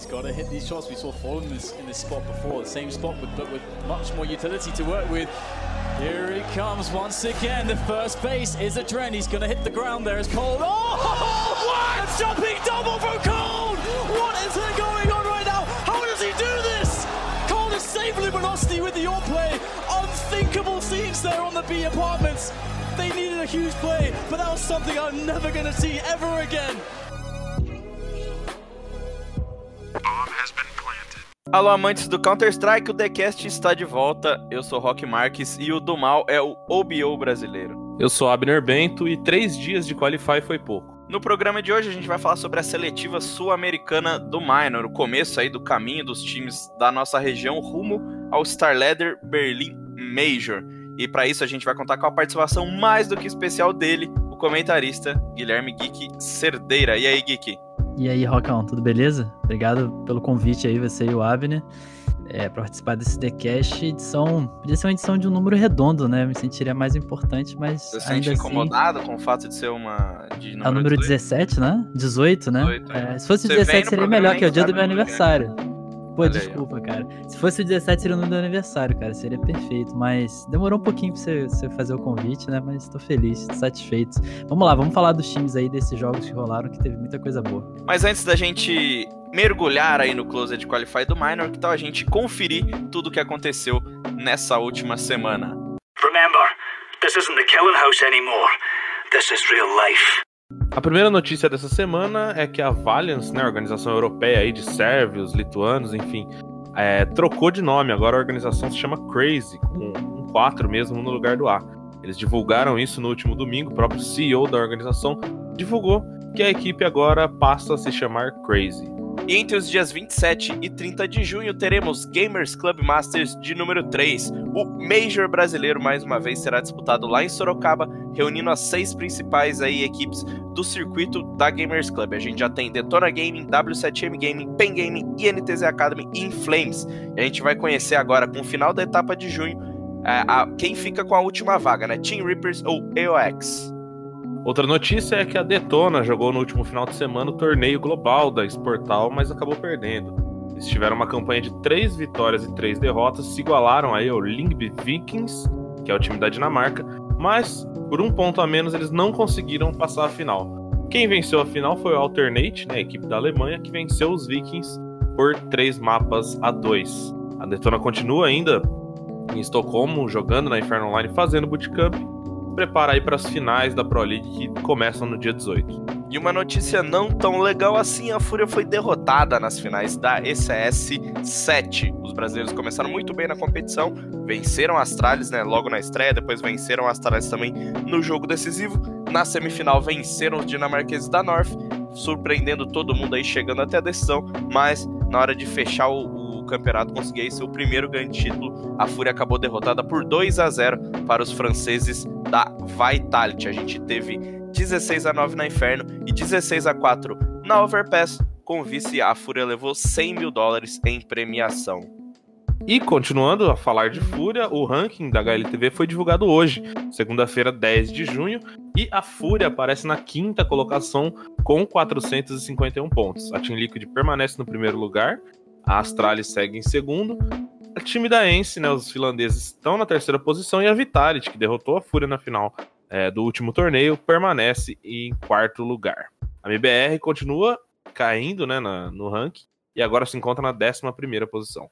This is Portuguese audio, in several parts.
He's got to hit these shots. We saw Fallen in this, in this spot before, the same spot, but, but with much more utility to work with. Here he comes once again. The first base is a trend. He's going to hit the ground there It's Cold. Oh, what? A jumping double from Cold! What is going on right now? How does he do this? Cold is saving Luminosity with the all play. Unthinkable scenes there on the B apartments. They needed a huge play, but that was something I'm never going to see ever again. Alô, amantes do Counter-Strike, o TheCast está de volta. Eu sou Rock Marques e o do mal é o OBO brasileiro. Eu sou Abner Bento e três dias de Qualify foi pouco. No programa de hoje a gente vai falar sobre a seletiva sul-americana do Minor, o começo aí do caminho dos times da nossa região rumo ao Starladder Berlin Major. E para isso a gente vai contar com a participação mais do que especial dele, o comentarista Guilherme Geek Cerdeira. E aí, Geek? E aí, Rockão, tudo beleza? Obrigado pelo convite aí, você e o Abner, é, para participar desse TheCast. Edição, podia ser uma edição de um número redondo, né? Me sentiria mais importante, mas. Você se sente assim, incomodado com o fato de ser uma. De É o número 18? 17, né? 18, né? 18, É, se fosse Você 17 vem no seria melhor, que é o dia do meu número, aniversário. Pô, Olha aí, desculpa, cara. Se fosse o 17 seria o número do aniversário, cara. Seria perfeito. Mas demorou um pouquinho pra você, você fazer o convite, né? Mas tô feliz, tô satisfeito. Vamos lá, vamos falar dos times aí desses jogos que rolaram, que teve muita coisa boa. Mas antes da gente mergulhar aí no Closed Qualify do Minor, que tal a gente conferir tudo o que aconteceu nessa última semana? Remember, this isn't the killing house anymore. This is real life. A primeira notícia dessa semana é que a Valiance, né, a organização europeia aí de sérvios, lituanos, enfim, é, trocou de nome. Agora a organização se chama Crazy, com um 4 mesmo no lugar do A. Eles divulgaram isso no último domingo, o próprio CEO da organização divulgou que a equipe agora passa a se chamar Crazy. E entre os dias 27 e 30 de junho teremos Gamers Club Masters de número 3. O Major brasileiro mais uma vez será disputado lá em Sorocaba, reunindo as seis principais aí equipes do circuito da Gamers Club. A gente já tem Detona Gaming, W7M Gaming, Pen Gaming, INTZ Academy e Inflames. E a gente vai conhecer agora, com o final da etapa de junho, é, a- quem fica com a última vaga, né? Team Reapers ou EOX. Outra notícia é que a Detona jogou no último final de semana o torneio global da Sportal, mas acabou perdendo. Eles tiveram uma campanha de três vitórias e três derrotas, se igualaram aí ao Lyngby Vikings, que é o time da Dinamarca, mas por um ponto a menos eles não conseguiram passar a final. Quem venceu a final foi o Alternate, né, a equipe da Alemanha, que venceu os Vikings por três mapas a dois. A Detona continua ainda em Estocolmo, jogando na Inferno Online, fazendo bootcamp, prepara aí para as finais da Pro League que começam no dia 18. E uma notícia não tão legal assim, a Fúria foi derrotada nas finais da ECS 7. Os brasileiros começaram muito bem na competição, venceram a Astralis, né, logo na estreia, depois venceram a Astralis também no jogo decisivo. Na semifinal venceram os dinamarqueses da North, surpreendendo todo mundo aí chegando até a decisão, mas na hora de fechar o campeonato, conseguir aí seu primeiro grande título, a Fúria acabou derrotada por 2 a 0 para os franceses da Vitality. A gente teve 16 a 9 na Inferno e 16 a 4 na Overpass. Com o vice, a Fúria levou 100 mil dólares em premiação. E continuando a falar de Fúria, o ranking da HLTV foi divulgado hoje, segunda-feira, 10 de junho, e a Fúria aparece na quinta colocação com 451 pontos. A Team Liquid permanece no primeiro lugar, a Astralis segue em segundo, o time da Ence, né, os finlandeses, estão na terceira posição e a Vitality, que derrotou a Fúria na final é, do último torneio, permanece em quarto lugar. A MBR continua caindo né, na- no ranking e agora se encontra na décima primeira posição.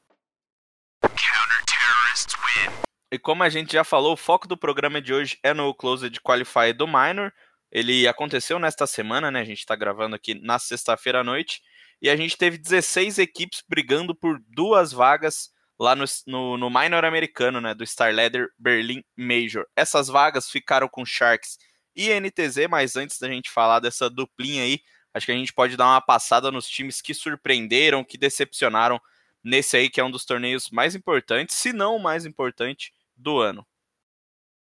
E como a gente já falou, o foco do programa de hoje é no Closed Qualify do Minor. Ele aconteceu nesta semana, né? A gente tá gravando aqui na sexta-feira à noite. E a gente teve 16 equipes brigando por duas vagas lá no, no, no Minor americano, né? Do Starladder Berlin Major. Essas vagas ficaram com Sharks e NTZ, mas antes da gente falar dessa duplinha aí, acho que a gente pode dar uma passada nos times que surpreenderam, que decepcionaram nesse aí, que é um dos torneios mais importantes, se não o mais importante do ano.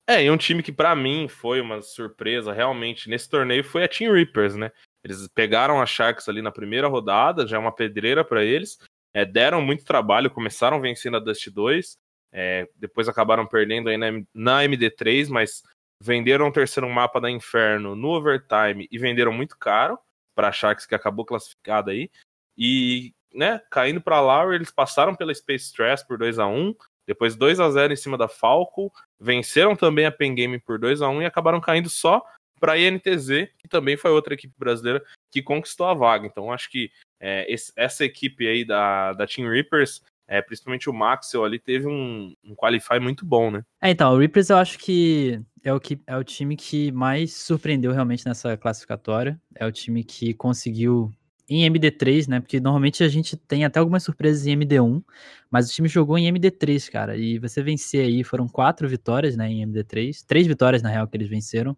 É, e um time que pra mim foi uma surpresa realmente nesse torneio foi a Team Reapers, né? Eles pegaram a Sharks ali na primeira rodada, já é uma pedreira pra eles, é, deram muito trabalho, começaram vencendo a Dust 2, é, depois acabaram perdendo aí na, na MD3, mas venderam o terceiro mapa da Inferno no Overtime e venderam muito caro pra Sharks, que acabou classificada aí. E né, caindo para Lauer, eles passaram pela Space Stress por 2 a 1 depois 2 a 0 em cima da Falco, venceram também a Pen Game por 2 a 1 e acabaram caindo só para a INTZ, que também foi outra equipe brasileira que conquistou a vaga. Então acho que é, esse, essa equipe aí da, da Team Reapers, é, principalmente o Maxwell ali, teve um, um qualify muito bom, né? É, então, o Reapers eu acho que é o, que é o time que mais surpreendeu realmente nessa classificatória. É o time que conseguiu em MD3, né? Porque normalmente a gente tem até algumas surpresas em MD1, mas o time jogou em MD3, cara. E você vencer aí, foram quatro vitórias, né? Em MD3, três vitórias na real que eles venceram.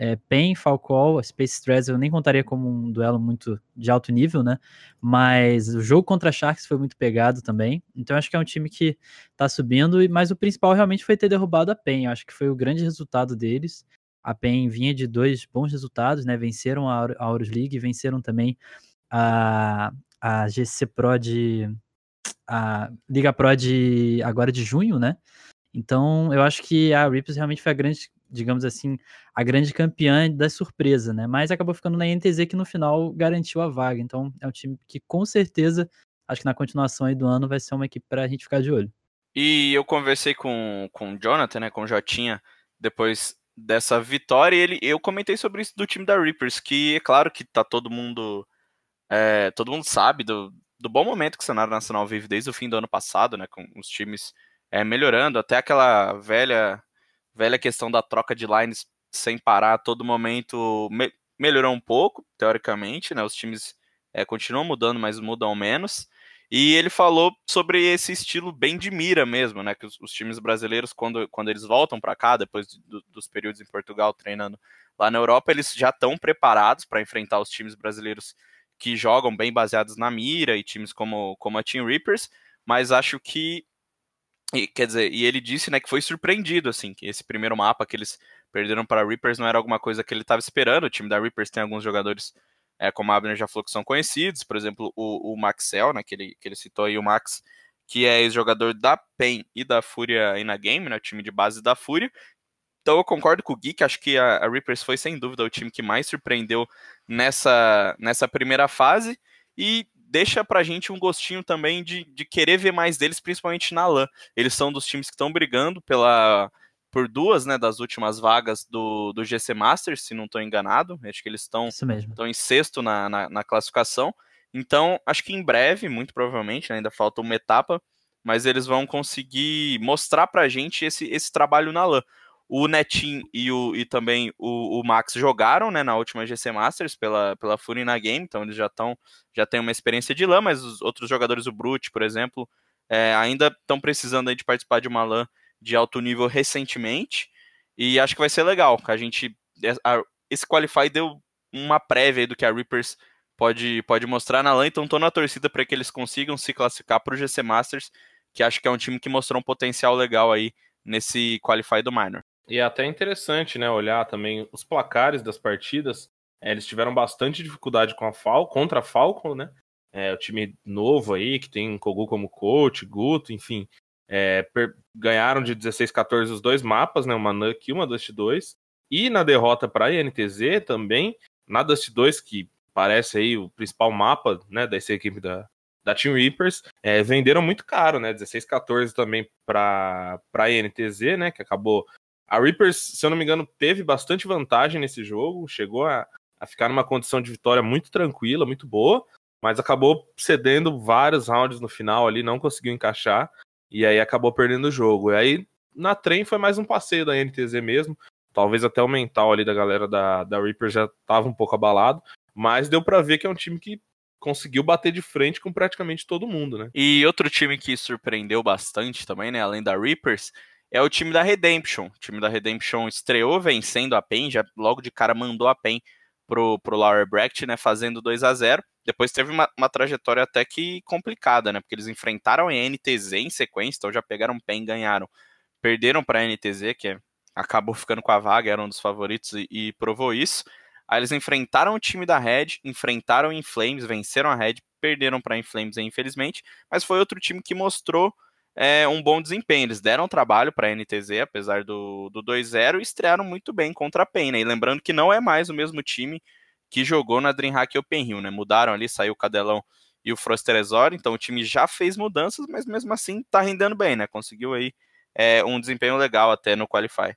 É, PEN, Falcol, Space Stress eu nem contaria como um duelo muito de alto nível, né? Mas o jogo contra a Sharks foi muito pegado também. Então acho que é um time que tá subindo, mas o principal realmente foi ter derrubado a PEN. Acho que foi o grande resultado deles. A PEN vinha de dois bons resultados, né? Venceram a Aurus League, venceram também a, a GC Pro de. a Liga Pro de agora de junho, né? Então eu acho que a Rips realmente foi a grande, digamos assim, a grande campeã da surpresa, né? Mas acabou ficando na NTZ que no final garantiu a vaga. Então é um time que com certeza, acho que na continuação aí do ano vai ser uma equipe para a gente ficar de olho. E eu conversei com, com o Jonathan, né, com o Jotinha, depois dessa vitória, e ele, eu comentei sobre isso do time da Reapers, que é claro que tá todo mundo é, todo mundo sabe do, do bom momento que o cenário nacional vive desde o fim do ano passado, né, com os times é, melhorando, até aquela velha velha questão da troca de lines sem parar a todo momento me, melhorou um pouco, teoricamente, né, os times é, continuam mudando, mas mudam menos. E ele falou sobre esse estilo bem de mira mesmo, né? Que os, os times brasileiros, quando, quando eles voltam para cá, depois do, dos períodos em Portugal treinando lá na Europa, eles já estão preparados para enfrentar os times brasileiros que jogam bem baseados na mira e times como, como a Team Reapers, mas acho que e, quer dizer, e ele disse, né, que foi surpreendido assim, que esse primeiro mapa que eles perderam para Reapers não era alguma coisa que ele estava esperando. O time da Reapers tem alguns jogadores, é, como a Abner já falou, que são conhecidos, por exemplo, o, o Maxel, né, que ele, que ele citou aí, o Max, que é ex-jogador da PEN e da Fúria na Game, né, o time de base da Fúria, então eu concordo com o Gui, que acho que a, a, Reapers foi sem dúvida o time que mais surpreendeu nessa, nessa primeira fase. E deixa pra gente um gostinho também de, de querer ver mais deles, principalmente na LAN. Eles são dos times que estão brigando pela por duas né, das últimas vagas do, do GC Masters, se não estou enganado. Acho que eles estão em sexto na, na, na, classificação. Então, acho que em breve, muito provavelmente, né, ainda falta uma etapa, mas eles vão conseguir mostrar pra gente esse, esse trabalho na LAN. O Netin e, o, e também o, o, Max jogaram né, na última GC Masters pela, pela Furina Game, então eles já estão já têm uma experiência de LAN, mas os outros jogadores, o Brute, por exemplo, é, ainda estão precisando de participar de uma LAN de alto nível recentemente. E acho que vai ser legal. A gente. A, esse Qualify deu uma prévia do que a Reapers pode, pode mostrar na LAN, então estou na torcida para que eles consigam se classificar para o GC Masters, que acho que é um time que mostrou um potencial legal aí nesse Qualify do Minor. E é até interessante, né, olhar também os placares das partidas. É, eles tiveram bastante dificuldade com a Fal, contra a Falcon, né? É, o time novo aí, que tem Kogu como coach, Guto, enfim. É, ganharam de 16 14 os dois mapas, né? Uma NUC e uma Dust 2. E na derrota para a INTZ também, na Dust 2, que parece aí o principal mapa, né, dessa equipe da, da Team Reapers, é, venderam muito caro, né? 16 14 também para a INTZ, né? Que acabou a Reapers, se eu não me engano, teve bastante vantagem nesse jogo, chegou a, a ficar numa condição de vitória muito tranquila, muito boa, mas acabou cedendo vários rounds no final ali, não conseguiu encaixar, e aí acabou perdendo o jogo. E aí, na trem, foi mais um passeio da NTZ mesmo, talvez até o mental ali da galera da, da Reapers já estava um pouco abalado, mas deu para ver que é um time que conseguiu bater de frente com praticamente todo mundo, né? E outro time que surpreendeu bastante também, né, além da Reapers, é o time da Redemption. O time da Redemption estreou vencendo a PEN, já logo de cara mandou a PEN pro, pro Lauer Brecht, né, fazendo 2 a 0 Depois teve uma, uma, trajetória até que complicada, né, porque eles enfrentaram a NTZ em sequência, então já pegaram PEN e ganharam. Perderam para a NTZ, que é, acabou ficando com a vaga, era um dos favoritos e, e provou isso. Aí eles enfrentaram o time da Red, enfrentaram o Flames, venceram a Red, perderam para a Flames, infelizmente, mas foi outro time que mostrou é, um bom desempenho. Eles deram trabalho para a NTZ, apesar do, do 2-0, e estrearam muito bem contra a PEN, né? E lembrando que não é mais o mesmo time que jogou na DreamHack Open Rio, né? Mudaram ali, saiu o Cadelão e o Frosterezor, então o time já fez mudanças, mas mesmo assim tá rendendo bem, né? Conseguiu aí é, um desempenho legal até no Qualify.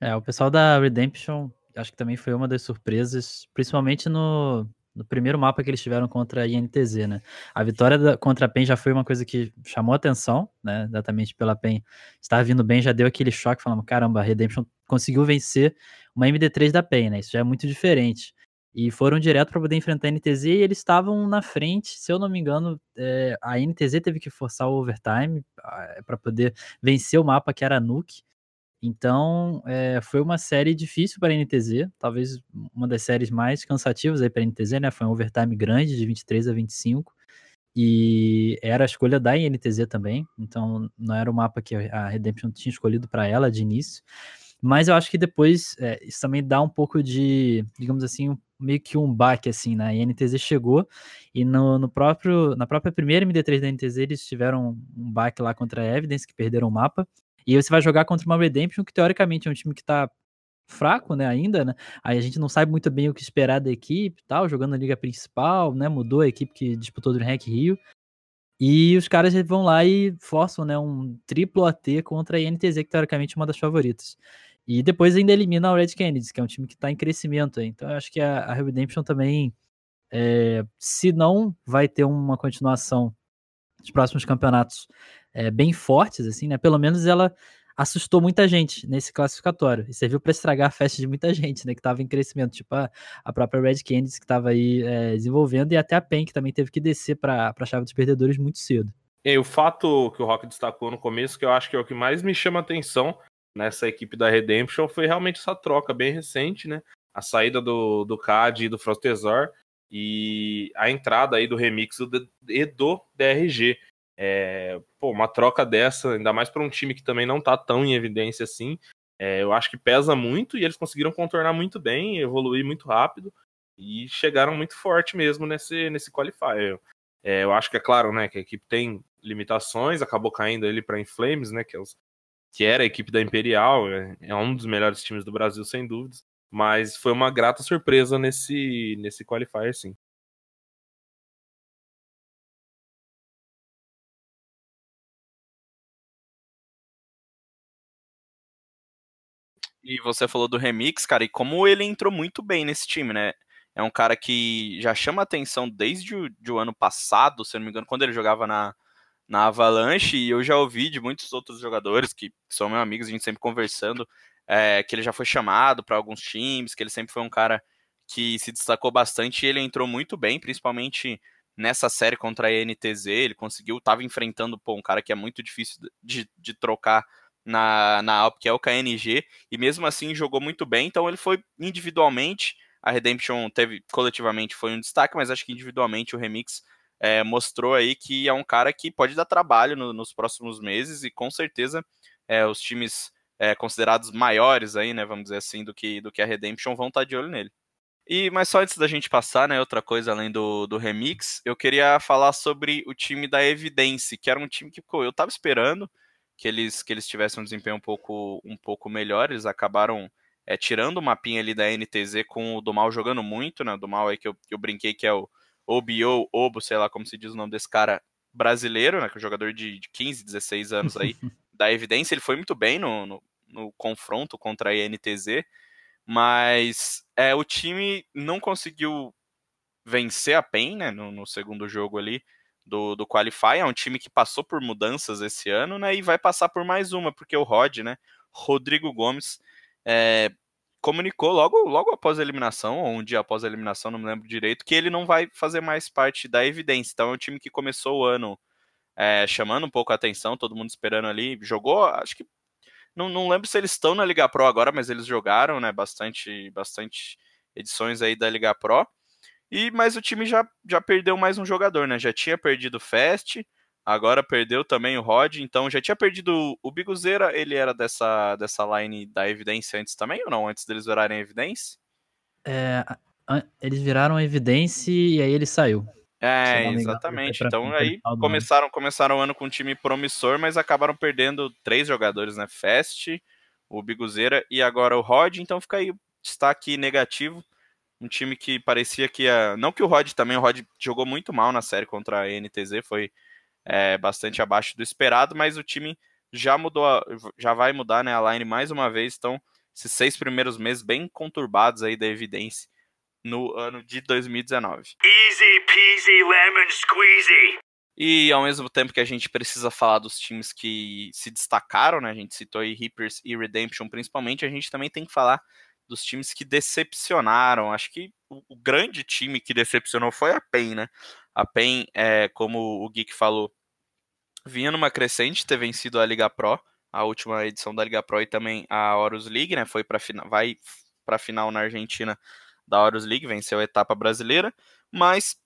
É, o pessoal da Redemption, acho que também foi uma das surpresas, principalmente no, no primeiro mapa que eles tiveram contra a INTZ, né? A vitória da, contra a PEN já foi uma coisa que chamou atenção, né? Exatamente pela PEN estar vindo bem, já deu aquele choque, falando, caramba, a Redemption conseguiu vencer uma MD3 da PEN, né? Isso já é muito diferente. E foram direto para poder enfrentar a NTZ e eles estavam na frente, se eu não me engano, é, a NTZ teve que forçar o overtime ah, para poder vencer o mapa que era a Nuke. Então, é, foi uma série difícil para a NTZ, talvez uma das séries mais cansativas aí para a NTZ, né? Foi um overtime grande, de 23 a 25, e era a escolha da NTZ também, então não era o mapa que a Redemption tinha escolhido para ela de início. Mas eu acho que depois é, isso também dá um pouco de, digamos assim, um, meio que um baque, assim, né? A NTZ chegou e no, no, próprio, na própria primeira MD3 da NTZ eles tiveram um baque lá contra a Evidence, que perderam o mapa. E você vai jogar contra uma Redemption, que teoricamente é um time que tá fraco, né, ainda, né? Aí a gente não sabe muito bem o que esperar da equipe tal, jogando na liga principal, né? Mudou a equipe que disputou do Rank Rio. E os caras vão lá e forçam, né, um triplo AT contra a INTZ, que teoricamente é uma das favoritas. E depois ainda elimina o Red Kennedy, que é um time que está em crescimento. Então eu acho que a, a Redemption também, é, se não vai ter uma continuação dos próximos campeonatos é, bem fortes, assim, né? Pelo menos ela assustou muita gente nesse classificatório e serviu para estragar a festa de muita gente, né? Que estava em crescimento, tipo a, a própria Red Candies que estava aí é, desenvolvendo e até a PEN que também teve que descer para a chave dos perdedores muito cedo. E o fato que o Rock destacou no começo, que eu acho que é o que mais me chama atenção nessa equipe da Redemption, foi realmente essa troca bem recente, né? A saída do, do CAD e do Frostezor e a entrada aí do remix e do DRG. É, pô, uma troca dessa, ainda mais para um time que também não tá tão em evidência assim, é, eu acho que pesa muito e eles conseguiram contornar muito bem, evoluir muito rápido e chegaram muito forte mesmo nesse, nesse qualifier. É, eu acho que é claro, né, que a equipe tem limitações, acabou caindo ali para Inflames, né, que, é os, que era a equipe da Imperial, é, é um dos melhores times do Brasil, sem dúvidas, mas foi uma grata surpresa nesse, nesse qualifier, sim. E você falou do remix, cara, e como ele entrou muito bem nesse time, né? É um cara que já chama atenção desde o, de o ano passado, se eu não me engano, quando ele jogava na, na Avalanche, e eu já ouvi de muitos outros jogadores que são meus amigos, a gente sempre conversando, é, que ele já foi chamado para alguns times, que ele sempre foi um cara que se destacou bastante e ele entrou muito bem, principalmente nessa série contra a NTZ, ele conseguiu, estava enfrentando pô, um cara que é muito difícil de, de trocar na, na Alp, que é o KNG, e mesmo assim jogou muito bem, então ele foi individualmente, a Redemption teve, coletivamente foi um destaque, mas acho que individualmente o Remix é, mostrou aí que é um cara que pode dar trabalho no, nos próximos meses, e com certeza é, os times é, considerados maiores aí, né, vamos dizer assim, do que, do que a Redemption vão estar de olho nele. E, mas só antes da gente passar, né, outra coisa além do, do Remix, eu queria falar sobre o time da Evidence, que era um time que pô, eu tava esperando, que eles, que eles tivessem um desempenho um pouco, um pouco melhor. Eles acabaram é, tirando o mapinha ali da NTZ com o Domal jogando muito, né? O Domal aí que eu, que eu brinquei que é o OBO, Obo, sei lá como se diz o nome desse cara brasileiro, né? Que é um jogador de, de 15, 16 anos aí da Evidência. Ele foi muito bem no, no, no confronto contra a NTZ, mas é, o time não conseguiu vencer a PEN, né? No, no segundo jogo ali do, do Qualify. É um time que passou por mudanças esse ano, né? E vai passar por mais uma, porque o Rod, né? Rodrigo Gomes é, comunicou logo, logo após a eliminação, ou um dia após a eliminação, não me lembro direito, que ele não vai fazer mais parte da evidência. Então é um time que começou o ano é, chamando um pouco a atenção, todo mundo esperando ali. Jogou, acho que. Não, não lembro se eles estão na Liga Pro agora, mas eles jogaram, né? Bastante, bastante edições aí da Liga Pro. E mas o time já, já perdeu mais um jogador, né? Já tinha perdido o Fast, agora perdeu também o Rod, então já tinha perdido o Biguzeira, ele era dessa, dessa line da Evidência antes também ou não? Antes deles virarem Evidência? É, eles viraram Evidência e aí ele saiu. É, exatamente. então aí começaram, começaram o ano com um time promissor, mas acabaram perdendo três jogadores, né? Fast, o Biguzeira e agora o Rod, então fica aí destaque negativo um time que parecia que ia. Não que o Rod também, o Rod jogou muito mal na série contra a NTZ, foi é, bastante abaixo do esperado, mas o time já mudou, já vai mudar né, a line mais uma vez, então esses seis primeiros meses bem conturbados aí da evidência no ano de 2019. Easy peasy lemon squeezy. E ao mesmo tempo que a gente precisa falar dos times que se destacaram, né? A gente citou aí Reapers e Redemption principalmente, a gente também tem que falar dos times que decepcionaram. Acho que o, o grande time que decepcionou foi a PEN, né? A PEN, é, como o Geek falou, vinha numa crescente, ter vencido a Liga Pro, a última edição da Liga Pro e também a Horus League, né? Foi para final, vai para final na Argentina da Horus League, venceu a etapa brasileira, mas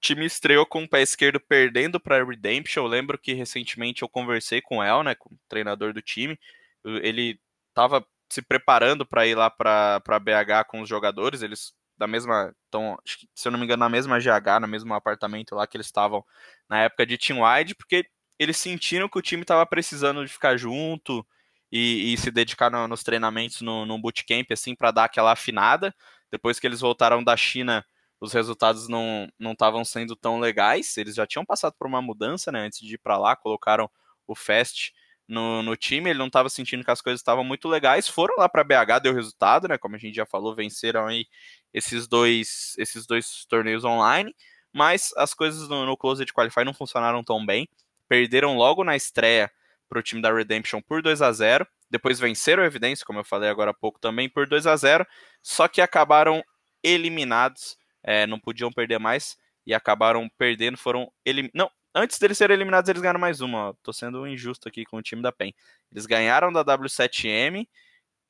time estreou com o pé esquerdo perdendo para Redemption. Eu lembro que recentemente eu conversei com o El, né, com o treinador do time. Ele estava se preparando para ir lá para BH com os jogadores. Eles da mesma, então, se eu não me engano, na mesma GH, no mesmo apartamento lá que eles estavam na época de Team Wide, porque eles sentiram que o time estava precisando de ficar junto e, e se dedicar no, nos treinamentos no, no bootcamp, assim, para dar aquela afinada. Depois que eles voltaram da China, os resultados não estavam sendo tão legais. Eles já tinham passado por uma mudança, né? Antes de ir para lá, colocaram o Fast no, no time. Ele não estava sentindo que as coisas estavam muito legais. Foram lá para BH, deu resultado, né? Como a gente já falou, venceram aí esses dois, esses dois torneios online. Mas as coisas no, no Closed Qualify não funcionaram tão bem. Perderam logo na estreia para o time da Redemption por 2 a 0 Depois venceram a Evidência, como eu falei agora há pouco também, por 2 a 0 Só que acabaram eliminados é, não podiam perder mais e acabaram perdendo, foram eliminados. Não, antes deles serem eliminados, eles ganharam mais uma. Tô sendo injusto aqui com o time da PEN. Eles ganharam da W7M,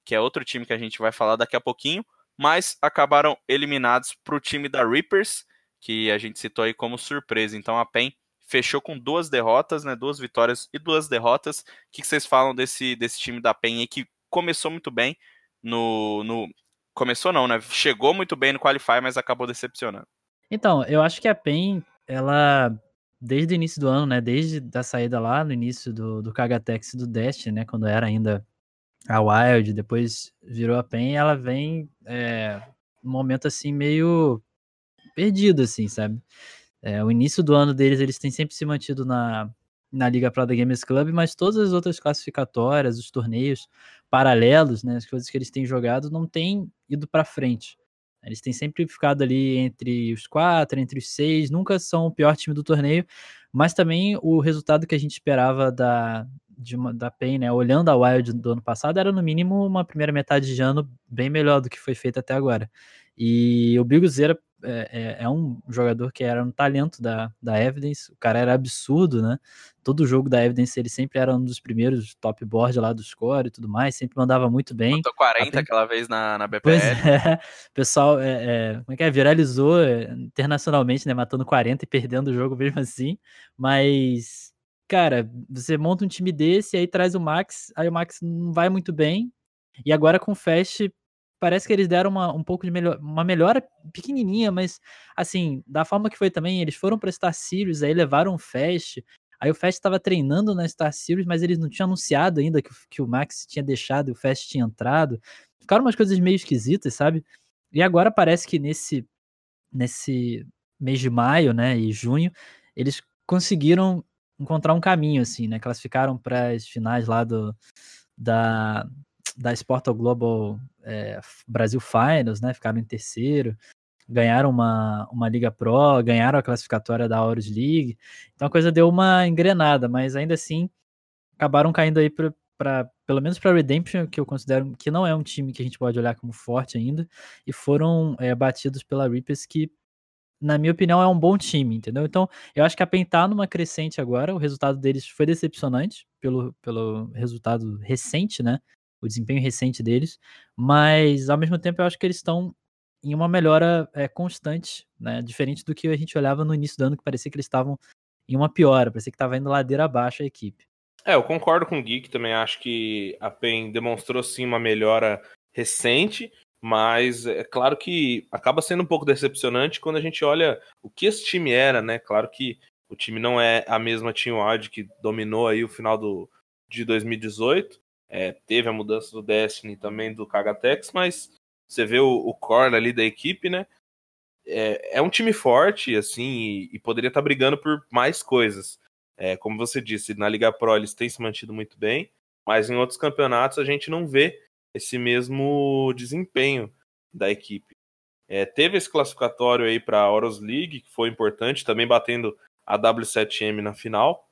que é outro time que a gente vai falar daqui a pouquinho, mas acabaram eliminados para o time da Reapers, que a gente citou aí como surpresa. Então a PEN fechou com duas derrotas, né? Duas vitórias e duas derrotas. O que vocês falam desse, desse time da PEN aí que começou muito bem no, no começou não, né? Chegou muito bem no Qualify, mas acabou decepcionando. Então, eu acho que a PEN, ela, desde o início do ano, né? Desde a saída lá no início do, do Kagatex do Destiny, né? Quando era ainda a Wild, depois virou a PEN, ela vem é, um momento assim meio perdido, assim, sabe? É, o início do ano deles, eles têm sempre se mantido na, na Liga Pro da Gamers Club, mas todas as outras classificatórias, os torneios paralelos, né, as coisas que eles têm jogado, não têm ido para frente. Eles têm sempre ficado ali entre os quatro, entre os seis, nunca são o pior time do torneio, mas também o resultado que a gente esperava da, de uma, da PEN, né, olhando a Wild do ano passado, era no mínimo uma primeira metade de ano bem melhor do que foi feito até agora. E o Biguzeira é, é, é, um jogador que era um talento da, da Evidence, o cara era absurdo, né? Todo jogo da Evidence ele sempre era um dos primeiros top board lá do score e tudo mais, sempre mandava muito bem. Botou 40 aquela vez na, na BPL. Pois é, o pessoal é, é, como é que é? viralizou é, internacionalmente, né? Matando 40 e perdendo o jogo mesmo assim, mas cara, você monta um time desse, aí traz o Max, aí o Max não vai muito bem, e agora com o Fast parece que eles deram uma, um pouco de melhor, uma melhora pequenininha, mas assim, da forma que foi também, eles foram para Star Series, aí levaram o Fast, aí o Fast estava treinando na Star Series, mas eles não tinham anunciado ainda que, que o Max tinha deixado e o Fast tinha entrado. Ficaram umas coisas meio esquisitas, sabe? E agora parece que nesse nesse mês de maio, né, e junho, eles conseguiram encontrar um caminho assim, né? Classificaram para as finais lá do da da Sportal Global é, Brasil Finals, né? Ficaram em terceiro, ganharam uma, uma Liga Pro, ganharam a classificatória da Horus League. Então a coisa deu uma engrenada, mas ainda assim acabaram caindo aí para pelo menos para Redemption, que eu considero que não é um time que a gente pode olhar como forte ainda, e foram é, batidos pela Reapers, que na minha opinião é um bom time, entendeu? Então eu acho que a PEN tá numa crescente agora, o resultado deles foi decepcionante pelo, pelo resultado recente, né? O desempenho recente deles, mas ao mesmo tempo eu acho que eles estão em uma melhora é, constante, né? Diferente do que a gente olhava no início do ano, que parecia que eles estavam em uma piora, parecia que estava indo ladeira abaixo a equipe. É, eu concordo com o que também acho que a PEN demonstrou sim uma melhora recente, mas é claro que acaba sendo um pouco decepcionante quando a gente olha o que esse time era, né? Claro que o time não é a mesma Team Wild que dominou aí o final do, de 2018, é, teve a mudança do Destiny também do Kagatex, mas você vê o, o core ali da equipe, né? É, é um time forte, assim, e, e poderia estar tá brigando por mais coisas. É, como você disse, na Liga Pro eles têm se mantido muito bem, mas em outros campeonatos a gente não vê esse mesmo desempenho da equipe. É, teve esse classificatório aí para a Oros League, que foi importante, também batendo a W7M na final.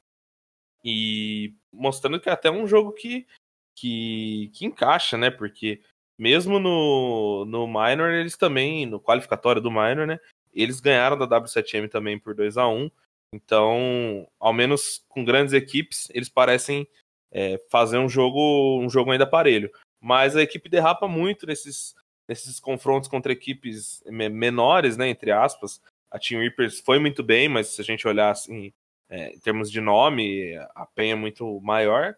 E mostrando que é até um jogo que, que, que encaixa, né? Porque mesmo no, no Minor, eles também, no qualificatório do Minor, né? Eles ganharam da W7M também por 2 a 1 Então, ao menos com grandes equipes, eles parecem é, fazer um jogo, um jogo ainda parelho. Mas a equipe derrapa muito nesses, nesses confrontos contra equipes menores, né, entre aspas. A Team Reapers foi muito bem, mas se a gente olhar assim, é, em termos de nome, a PEN é muito maior.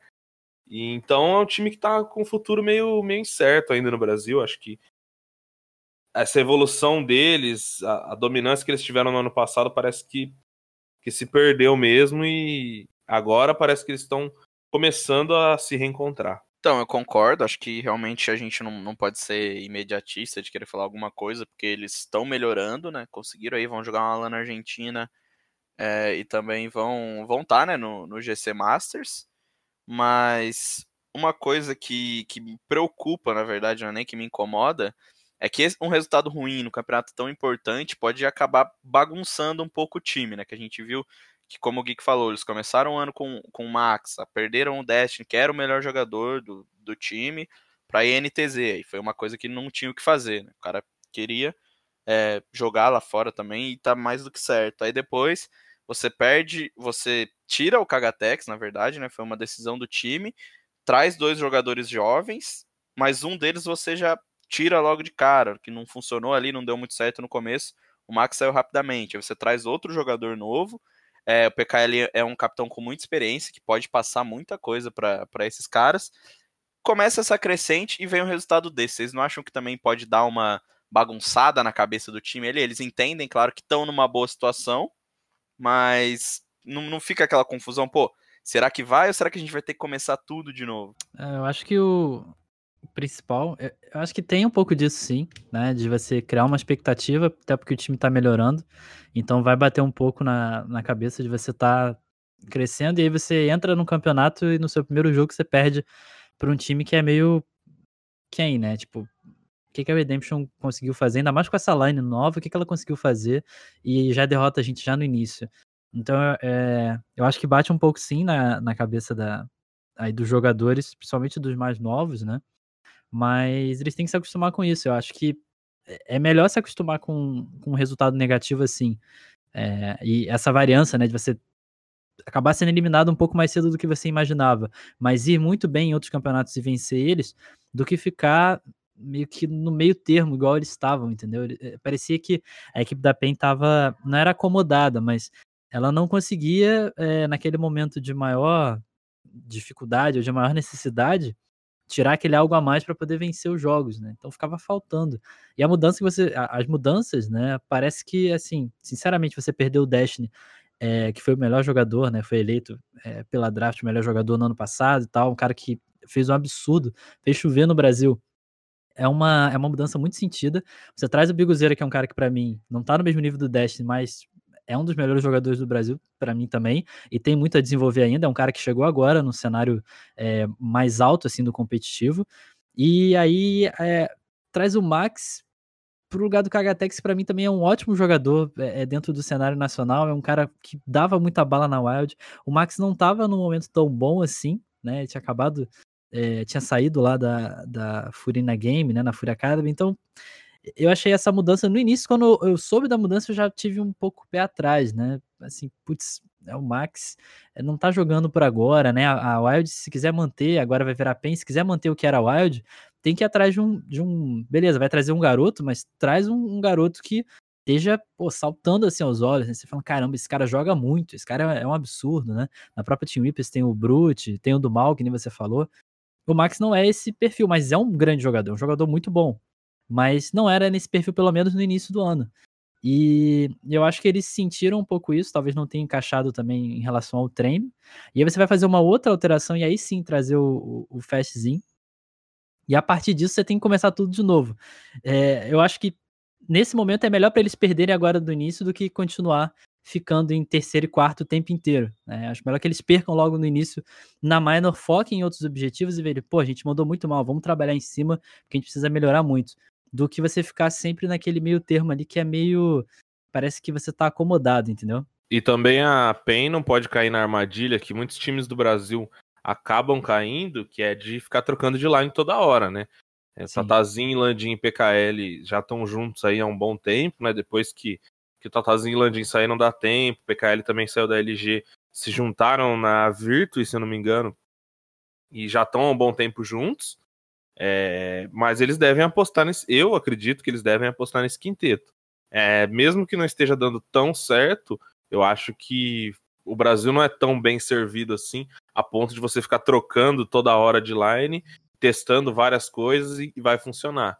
E então é um time que está com um futuro meio, meio incerto ainda no Brasil. Acho que essa evolução deles, a, a dominância que eles tiveram no ano passado, parece que, que se perdeu mesmo e agora parece que eles estão começando a se reencontrar. Então, eu concordo. Acho que realmente a gente não, não pode ser imediatista de querer falar alguma coisa, porque eles estão melhorando, né? Conseguiram aí, vão jogar uma lá na Argentina é, e também vão vão estar tá, né, no, no GC Masters. Mas uma coisa que, que me preocupa, na verdade, não é nem que me incomoda, é que um resultado ruim no campeonato tão importante pode acabar bagunçando um pouco o time, né? Que a gente viu que, como o Geek falou, eles começaram o ano com, com o Max, perderam o Destiny, que era o melhor jogador do, do time, para INTZ. E foi uma coisa que não tinha o que fazer. Né? O cara queria é, jogar lá fora também e tá mais do que certo. Aí depois você perde, você tira o Kagatex, na verdade, né? Foi uma decisão do time, traz dois jogadores jovens, mas um deles você já tira logo de cara, que não funcionou ali, não deu muito certo no começo. O Max saiu rapidamente. Aí você traz outro jogador novo é, o PKL é um capitão com muita experiência, que pode passar muita coisa para esses caras. Começa essa crescente e vem um resultado desse. Vocês não acham que também pode dar uma bagunçada na cabeça do time ali? Eles entendem, claro, que estão numa boa situação, mas não, não fica aquela confusão, pô, será que vai ou será que a gente vai ter que começar tudo de novo? É, eu acho que o, principal, eu acho que tem um pouco disso sim, né? De você criar uma expectativa, até porque o time tá melhorando. Então vai bater um pouco na, na cabeça de você tá crescendo, e aí você entra no campeonato e no seu primeiro jogo você perde para um time que é meio. Quem, né? Tipo, que, que a Redemption conseguiu fazer, ainda mais com essa line nova, o que, que ela conseguiu fazer e já derrota a gente já no início. Então, é, eu acho que bate um pouco sim na, na cabeça da, aí dos jogadores, principalmente dos mais novos, né? Mas eles têm que se acostumar com isso. Eu acho que é, é melhor se acostumar com, com um resultado negativo assim. É, e essa variância, né, de você acabar sendo eliminado um pouco mais cedo do que você imaginava, mas ir muito bem em outros campeonatos e vencer eles, do que ficar meio que no meio termo, igual eles estavam, entendeu? Eh, parecia que a equipe da PEN tava, não era acomodada, mas ela não conseguia, é, naquele momento de maior dificuldade ou de maior necessidade, tirar aquele algo a mais para poder vencer os jogos, né? Então ficava faltando. E a mudança que você, as mudanças, né? Parece que assim, sinceramente, você perdeu o Destiny, é, que foi o melhor jogador, né? Foi eleito é, pela draft o melhor jogador no ano passado e tal, um cara que fez um absurdo, fez chover no Brasil. É uma, é uma mudança muito sentida. Você traz o Biguzeira, que é um cara que para mim não tá no mesmo nível do Destiny, mas é um dos melhores jogadores do Brasil, para mim também, e tem muito a desenvolver ainda. É um cara que chegou agora no cenário é, mais alto assim do competitivo. E aí é, traz o Max pro lugar do Kagatex, para mim também é um ótimo jogador é, é, dentro do cenário nacional. É um cara que dava muita bala na Wild. O Max não tava num momento tão bom assim, né? Ele tinha acabado. É, tinha saído lá da, da Furina Game, né, na Fury Academy, então eu achei essa mudança no início, quando eu soube da mudança, eu já tive um pouco pé atrás, né? Assim, putz, é o Max eh, não tá jogando por agora, né? A, Wild, se quiser manter, agora vai virar PEN, se quiser manter o que era Wild, tem que ir atrás de um, de um. Beleza, vai trazer um garoto, mas traz um, um garoto que esteja pô, saltando assim aos olhos, né? Você fala, caramba, esse cara joga muito, esse cara é, é um absurdo, né? Na própria Team Whippers tem o Brute, tem o do Mal, que nem você falou. O Max não é esse perfil, mas é um grande jogador, um jogador muito bom mas não era nesse perfil, pelo menos no início do ano. E eu acho que eles sentiram um pouco isso, talvez não tenha encaixado também em relação ao treino. E aí você vai fazer uma outra alteração e aí sim trazer o, o, o Fastzinho. E a partir disso você tem que começar tudo de novo. É, eu acho que nesse momento é melhor para eles perderem agora do início do que continuar ficando em terceiro e quarto o tempo inteiro. Né? Acho melhor que eles percam logo no início na minor, foquem em outros objetivos e verem, pô, a gente mandou muito mal, vamos trabalhar em cima, porque a gente precisa melhorar muito. Do que você ficar sempre naquele meio termo ali que é meio. Parece que você tá acomodado, entendeu? E também a PEN não pode cair na armadilha que muitos times do Brasil acabam caindo, que é de ficar trocando de line toda hora, né? É, Tatazinho, Landim e PKL já estão juntos aí há um bom tempo, né? Depois que, que o Tatazinho e Landim saíram da tempo, PKL também saiu da LG, se juntaram na Virtus, se eu não me engano, e já estão há um bom tempo juntos. É, mas eles devem apostar nesse. Eu acredito que eles devem apostar nesse quinteto. É, mesmo que não esteja dando tão certo, eu acho que o Brasil não é tão bem servido assim, a ponto de você ficar trocando toda hora de line, testando várias coisas e, vai funcionar.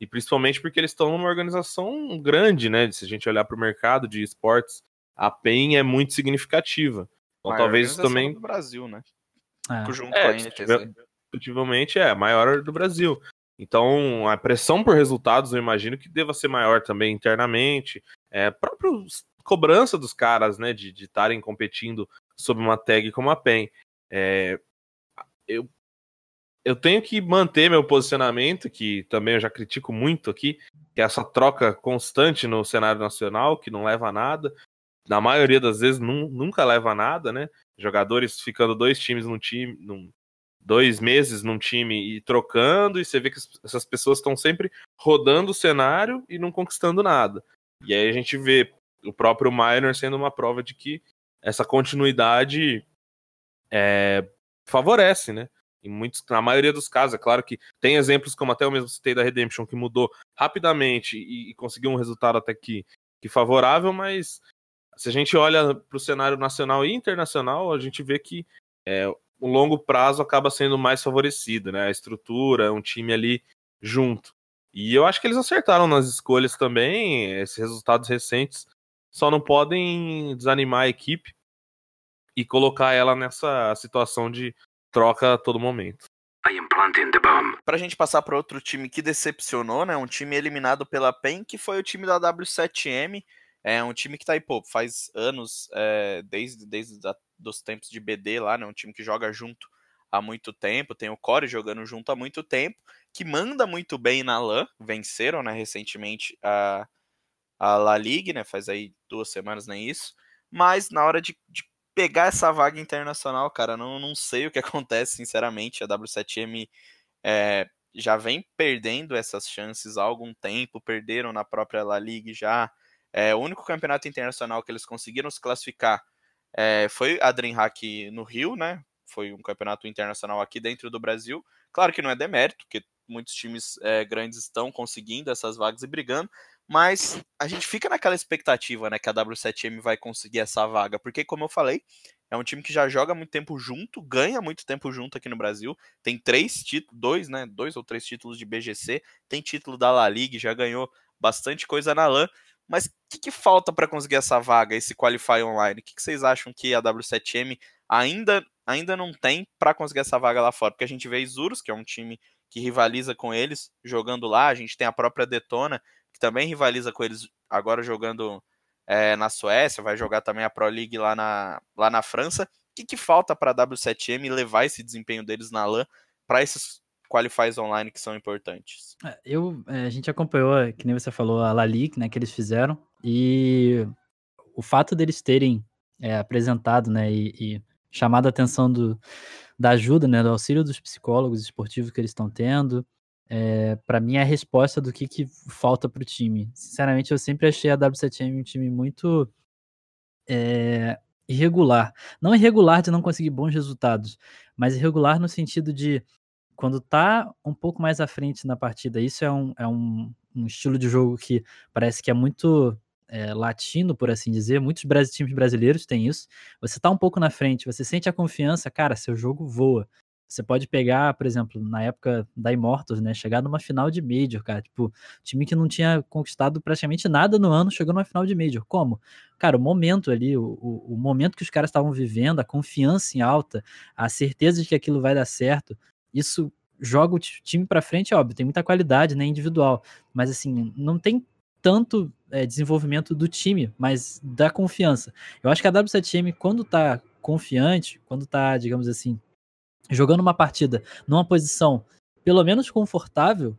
E principalmente porque eles estão numa organização grande, né? Se a gente olhar para o mercado de esportes, a PEN é muito significativa. Então Maior talvez também. do Brasil, né? É. Junto É, com a NTZ. Efetivamente é a maior do Brasil. Então a pressão por resultados eu imagino que deva ser maior também internamente. É, próprio cobrança dos caras, né, de estarem competindo sob uma tag como a PEN. É, eu, eu tenho que manter meu posicionamento, que também eu já critico muito aqui, que é essa troca constante no cenário nacional, que não leva a nada. Na maioria das vezes nunca leva a nada, né? Jogadores ficando dois times num time, num, dois meses num time e trocando, e você vê que essas pessoas estão sempre rodando o cenário e não conquistando nada. E aí a gente vê o próprio Minor sendo uma prova de que essa continuidade é, favorece, né? Em muitos, na maioria dos casos, é claro que tem exemplos, como até eu mesmo citei da Redemption, que mudou rapidamente e, e conseguiu um resultado até que, que favorável, mas se a gente olha para o cenário nacional e internacional, a gente vê que é, o longo prazo acaba sendo mais favorecido, né? A estrutura, um time ali junto. E eu acho que eles acertaram nas escolhas também. Esses resultados recentes só não podem desanimar a equipe e colocar ela nessa situação de troca a todo momento. I am planting the bomb. Pra gente passar para outro time que decepcionou, né? Um time eliminado pela PEN, que foi o time da W7M. É um time que tá aí, pô, faz anos, é, desde, desde da, dos tempos de BD lá, né? Um time que joga junto há muito tempo, tem o Core jogando junto há muito tempo, que manda muito bem na LAN, venceram, né, recentemente a, a La Liga, né? Faz aí duas semanas, nem isso. Mas na hora de, de pegar essa vaga internacional, cara, não, não sei o que acontece, sinceramente. A W7M é, já vem perdendo essas chances há algum tempo, perderam na própria La Liga já. É, o único campeonato internacional que eles conseguiram se classificar é, foi a DreamHack no Rio, né? Foi um campeonato internacional aqui dentro do Brasil. Claro que não é demérito, porque muitos times é, grandes estão conseguindo essas vagas e brigando, mas a gente fica naquela expectativa, né, que a W7M vai conseguir essa vaga, porque como eu falei, é um time que já joga muito tempo junto, ganha muito tempo junto aqui no Brasil, tem três títulos, dois, né, dois ou três títulos de BGC, tem título da La Liga, já ganhou bastante coisa na LAN, mas o que, que, falta para conseguir essa vaga, esse Qualify Online? O que, que, vocês acham que a W7M ainda, ainda não tem para conseguir essa vaga lá fora? Porque a gente vê Isurus, que é um time que rivaliza com eles jogando lá, a gente tem a própria Detona, que também rivaliza com eles agora jogando é, na Suécia, vai jogar também a Pro League lá na, lá na França. O que, que falta para a W7M levar esse desempenho deles na LAN para esses qualifies online que são importantes? É, eu, é, a gente acompanhou, que nem você falou, a La né, que eles fizeram, e o fato deles terem é, apresentado, né, e, e chamado a atenção do, da ajuda, né, do auxílio dos psicólogos esportivos que eles estão tendo, é, para mim é a resposta do que, que falta para o time. Sinceramente, eu sempre achei a W7M um time muito é, irregular. Não irregular de não conseguir bons resultados, mas irregular no sentido de quando tá um pouco mais à frente na partida. Isso é um, é um, um estilo de jogo que parece que é muito é, latino, por assim dizer. Muitos times brasileiros têm isso. Você tá um pouco na frente, você sente a confiança, cara, seu jogo voa. Você pode pegar, por exemplo, na época da Immortals, né? Chegar numa final de Major, cara. Tipo, time que não tinha conquistado praticamente nada no ano, chegou numa final de Major. Como? Cara, o momento ali, o, o, momento que os caras estavam vivendo, a confiança em alta, a certeza de que aquilo vai dar certo, isso joga o time para frente, óbvio, tem muita qualidade, né, individual, mas assim, não tem tanto é, desenvolvimento do time, mas da confiança. Eu acho que a W7M, quando tá confiante, quando tá, digamos assim, jogando uma partida numa posição pelo menos confortável,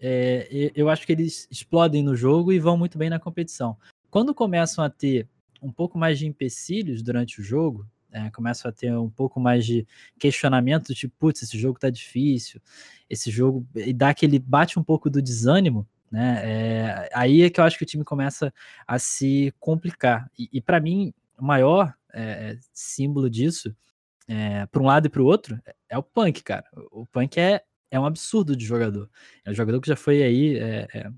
é, eu acho que eles explodem no jogo e vão muito bem na competição. Quando começam a ter um pouco mais de empecilhos durante o jogo, é, começam a ter um pouco mais de questionamento, tipo, putz, esse jogo tá difícil, esse jogo, e dá aquele, bate um pouco do desânimo, né, é, aí é que eu acho que o time começa a se complicar, e, e para mim, o maior é, símbolo disso, é, para um lado e para o outro, é o Punk, cara, o Punk é, é um absurdo de jogador, é um jogador que já foi aí é, é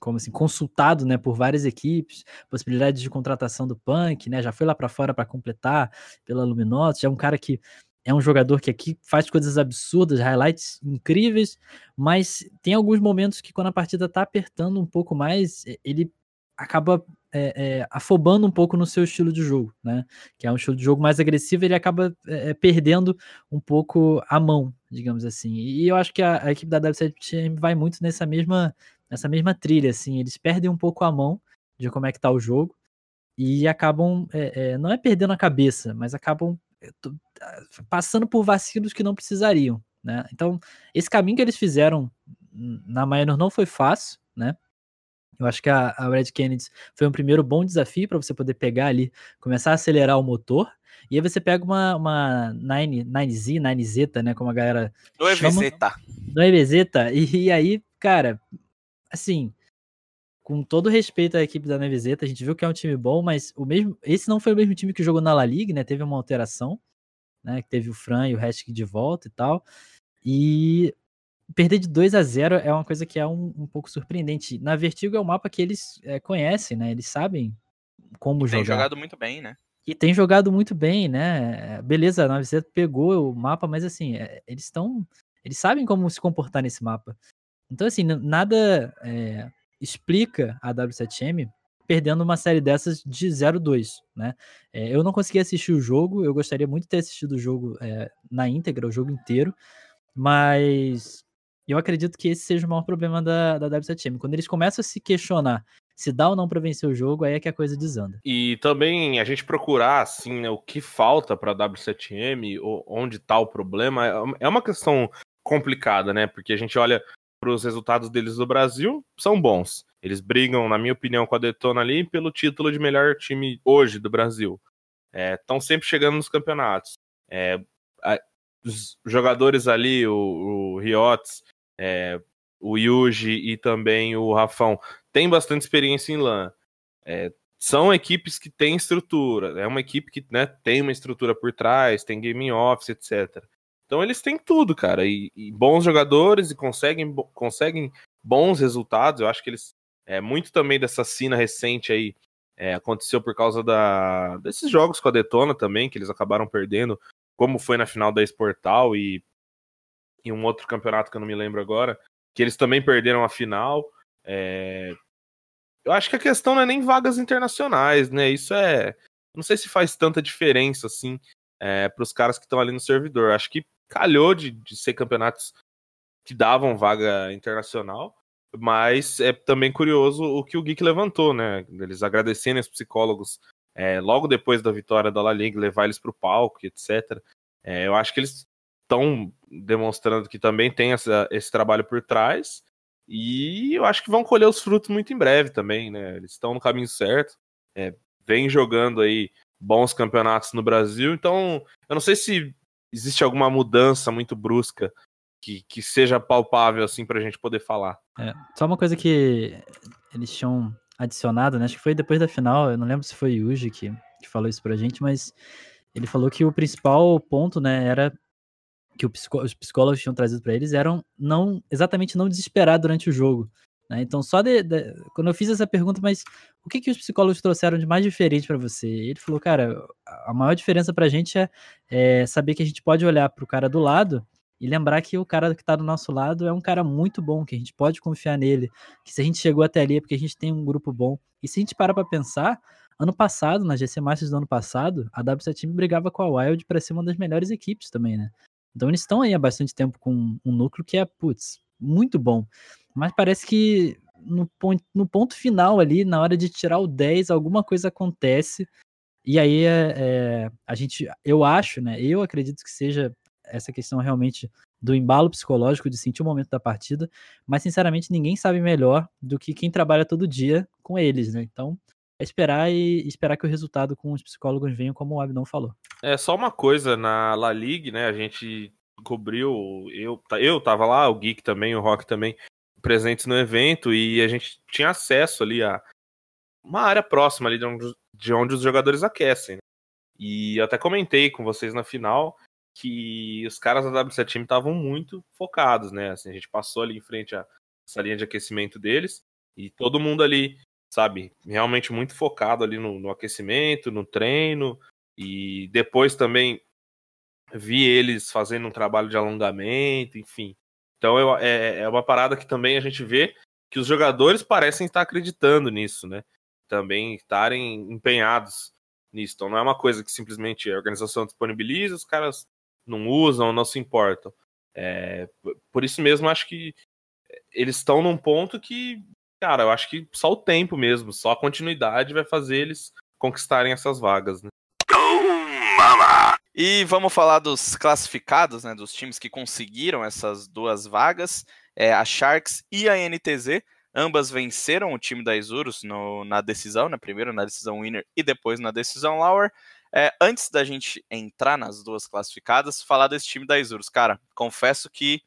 como assim, consultado, né, por várias equipes, possibilidade de contratação do Punk, né, já foi lá para fora para completar pela Luminosos, já é um cara que é um jogador que aqui faz coisas absurdas, highlights incríveis, mas tem alguns momentos que quando a partida tá apertando um pouco mais, ele acaba é, é, afobando um pouco no seu estilo de jogo, né? Que é um estilo de jogo mais agressivo, ele acaba é, perdendo um pouco a mão, digamos assim. E eu acho que a, a equipe da W7 vai muito nessa mesma nessa mesma trilha, assim, eles perdem um pouco a mão de como é que tá o jogo e acabam, é, é, não é perdendo a cabeça, mas acabam é, passando por vacilos que não precisariam, né? Então, esse caminho que eles fizeram na Minor não foi fácil, né? Eu acho que a, a Red Kennedy foi um primeiro bom desafio para você poder pegar ali, começar a acelerar o motor. E aí você pega uma, uma 9, 9Z, 9Z, né? Como a galera. No EVZ. No EVZ. E, e aí, cara, assim, com todo respeito à equipe da Nevezeta, a gente viu que é um time bom, mas o mesmo, esse não foi o mesmo time que jogou na La Liga, né? Teve uma alteração, né? Que teve o Fran e o Hatchick de volta e tal. E perder de 2 a 0 é uma coisa que é um, um pouco surpreendente. Na Vertigo é um mapa que eles é, conhecem, né? Eles sabem como e jogar. Tem jogado muito bem, né? E tem jogado muito bem, né? Beleza, a Navezeta pegou o mapa, mas assim, é, eles estão. Eles sabem como se comportar nesse mapa. Então, assim, nada é, explica a W7M perdendo uma série dessas de 0-2, né? É, eu não consegui assistir o jogo, eu gostaria muito de ter assistido o jogo é, na íntegra, o jogo inteiro, mas eu acredito que esse seja o maior problema da, da W7M. Quando eles começam a se questionar se dá ou não para vencer o jogo, aí é que a coisa desanda. E também a gente procurar assim, né, o que falta para a W7M, onde está o problema, é uma questão complicada, né? Porque a gente olha para os resultados deles no Brasil são bons. Eles brigam, na minha opinião, com a Detona ali pelo título de melhor time hoje do Brasil. Estão é, sempre chegando nos campeonatos. É, a, os jogadores ali, o, o Riots, é, o Yuji e também o Rafão, têm bastante experiência em LAN. É, são equipes que têm estrutura. É uma equipe que né, tem uma estrutura por trás, tem gaming office, etc. Então eles têm tudo, cara, e, e, bons jogadores e conseguem, conseguem bons resultados. Eu acho que eles é muito também dessa cena recente aí é, aconteceu por causa da, desses jogos com a Detona também, que eles acabaram perdendo, como foi na final da Esportal e, e um outro campeonato que eu não me lembro agora, que eles também perderam a final. É... Eu acho que a questão não é nem vagas internacionais, né? Isso é. Não sei se faz tanta diferença assim é, para os caras que estão ali no servidor. Acho que calhou de, de ser campeonatos que davam vaga internacional, mas é também curioso o que o Geek levantou, né? Eles agradecendo os psicólogos é, logo depois da vitória da La Liga, levar eles para o palco, etc. É, eu acho que eles estão demonstrando que também tem essa, esse trabalho por trás e eu acho que vão colher os frutos muito em breve também, né? Eles estão no caminho certo, é, vem jogando aí bons campeonatos no Brasil, então eu não sei se existe alguma mudança muito brusca que, que seja palpável assim para a gente poder falar. É, só uma coisa que eles tinham adicionado, né? Acho que foi depois da final, eu não lembro se foi Yuji que, que falou isso pra gente, mas ele falou que o principal ponto, né, era que psicó os psicólogos tinham trazido para eles eram não exatamente não desesperar durante o jogo. Né? Então, só de, de, quando eu fiz essa pergunta, mas o que, que os psicólogos trouxeram de mais diferente para você? Ele falou, cara, a maior diferença para a gente é, é, saber que a gente pode olhar para o cara do lado e lembrar que o cara que está do nosso lado é um cara muito bom, que a gente pode confiar nele, que se a gente chegou até ali é porque a gente tem um grupo bom. E se a gente para para pensar, ano passado, na GC Masters do ano passado, a W7 Team brigava com a Wild para ser uma das melhores equipes também, né? Então eles estão aí há bastante tempo com um núcleo que é, putz, muito bom. Mas parece que no ponto, no ponto final ali, na hora de tirar o 10, alguma coisa acontece. E aí é, é, a gente, eu acho, né? Eu acredito que seja essa questão realmente do embalo psicológico de sentir o momento da partida, mas sinceramente ninguém sabe melhor do que quem trabalha todo dia com eles, né? Então, esperar e esperar que o resultado com os psicólogos venha, como o Abdon falou. É só uma coisa na La Ligue, né? A gente cobriu, eu, eu tava lá, o Geek também, o Rock também, presentes no evento e a gente tinha acesso ali a uma área próxima ali de onde, de onde os jogadores aquecem. Né? E eu até comentei com vocês na final que os caras da W7 Team estavam muito focados, né? Assim, a gente passou ali em frente a essa linha de aquecimento deles e todo mundo ali, sabe, realmente muito focado ali no, no aquecimento, no treino e depois também vi eles fazendo um trabalho de alongamento, enfim. Então eu, é, é uma parada que também a gente vê que os jogadores parecem estar acreditando nisso, né? Também estarem empenhados nisso. Então não é uma coisa que simplesmente a organização disponibiliza, os caras não usam, não se importam. É, por isso mesmo, acho que eles estão num ponto que, cara, eu acho que só o tempo mesmo, só a continuidade vai fazer eles conquistarem essas vagas, né? E vamos falar dos classificados, né, dos times que conseguiram essas duas vagas, é, a Sharks e a NTZ. Ambas venceram o time da Isurus no, na decisão, né, primeiro na decisão winner e depois na decisão lower. É, antes da gente entrar nas duas classificadas, falar desse time da Isurus. Cara, confesso que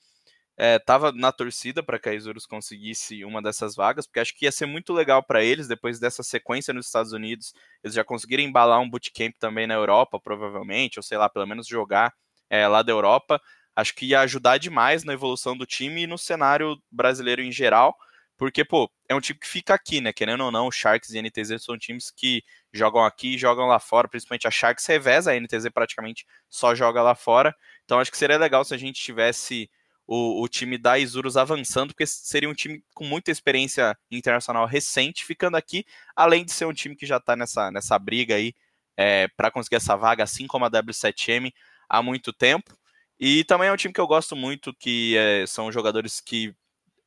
é, tava na torcida para que a Isurus conseguisse uma dessas vagas, porque acho que ia ser muito legal para eles, depois dessa sequência nos Estados Unidos, eles já conseguiram embalar um bootcamp também na Europa, provavelmente, ou sei lá, pelo menos jogar é, lá da Europa. Acho que ia ajudar demais na evolução do time e no cenário brasileiro em geral. Porque, pô, é um time que fica aqui, né? Querendo ou não, o Sharks e NTZ são times que jogam aqui e jogam lá fora, principalmente a Sharks reveza, a NTZ praticamente só joga lá fora. Então acho que seria legal se a gente tivesse o, o time da Isurus avançando, porque seria um time com muita experiência internacional recente, ficando aqui, além de ser um time que já está nessa, nessa briga aí é, para conseguir essa vaga, assim como a W7M, há muito tempo. E também é um time que eu gosto muito, que é, são jogadores que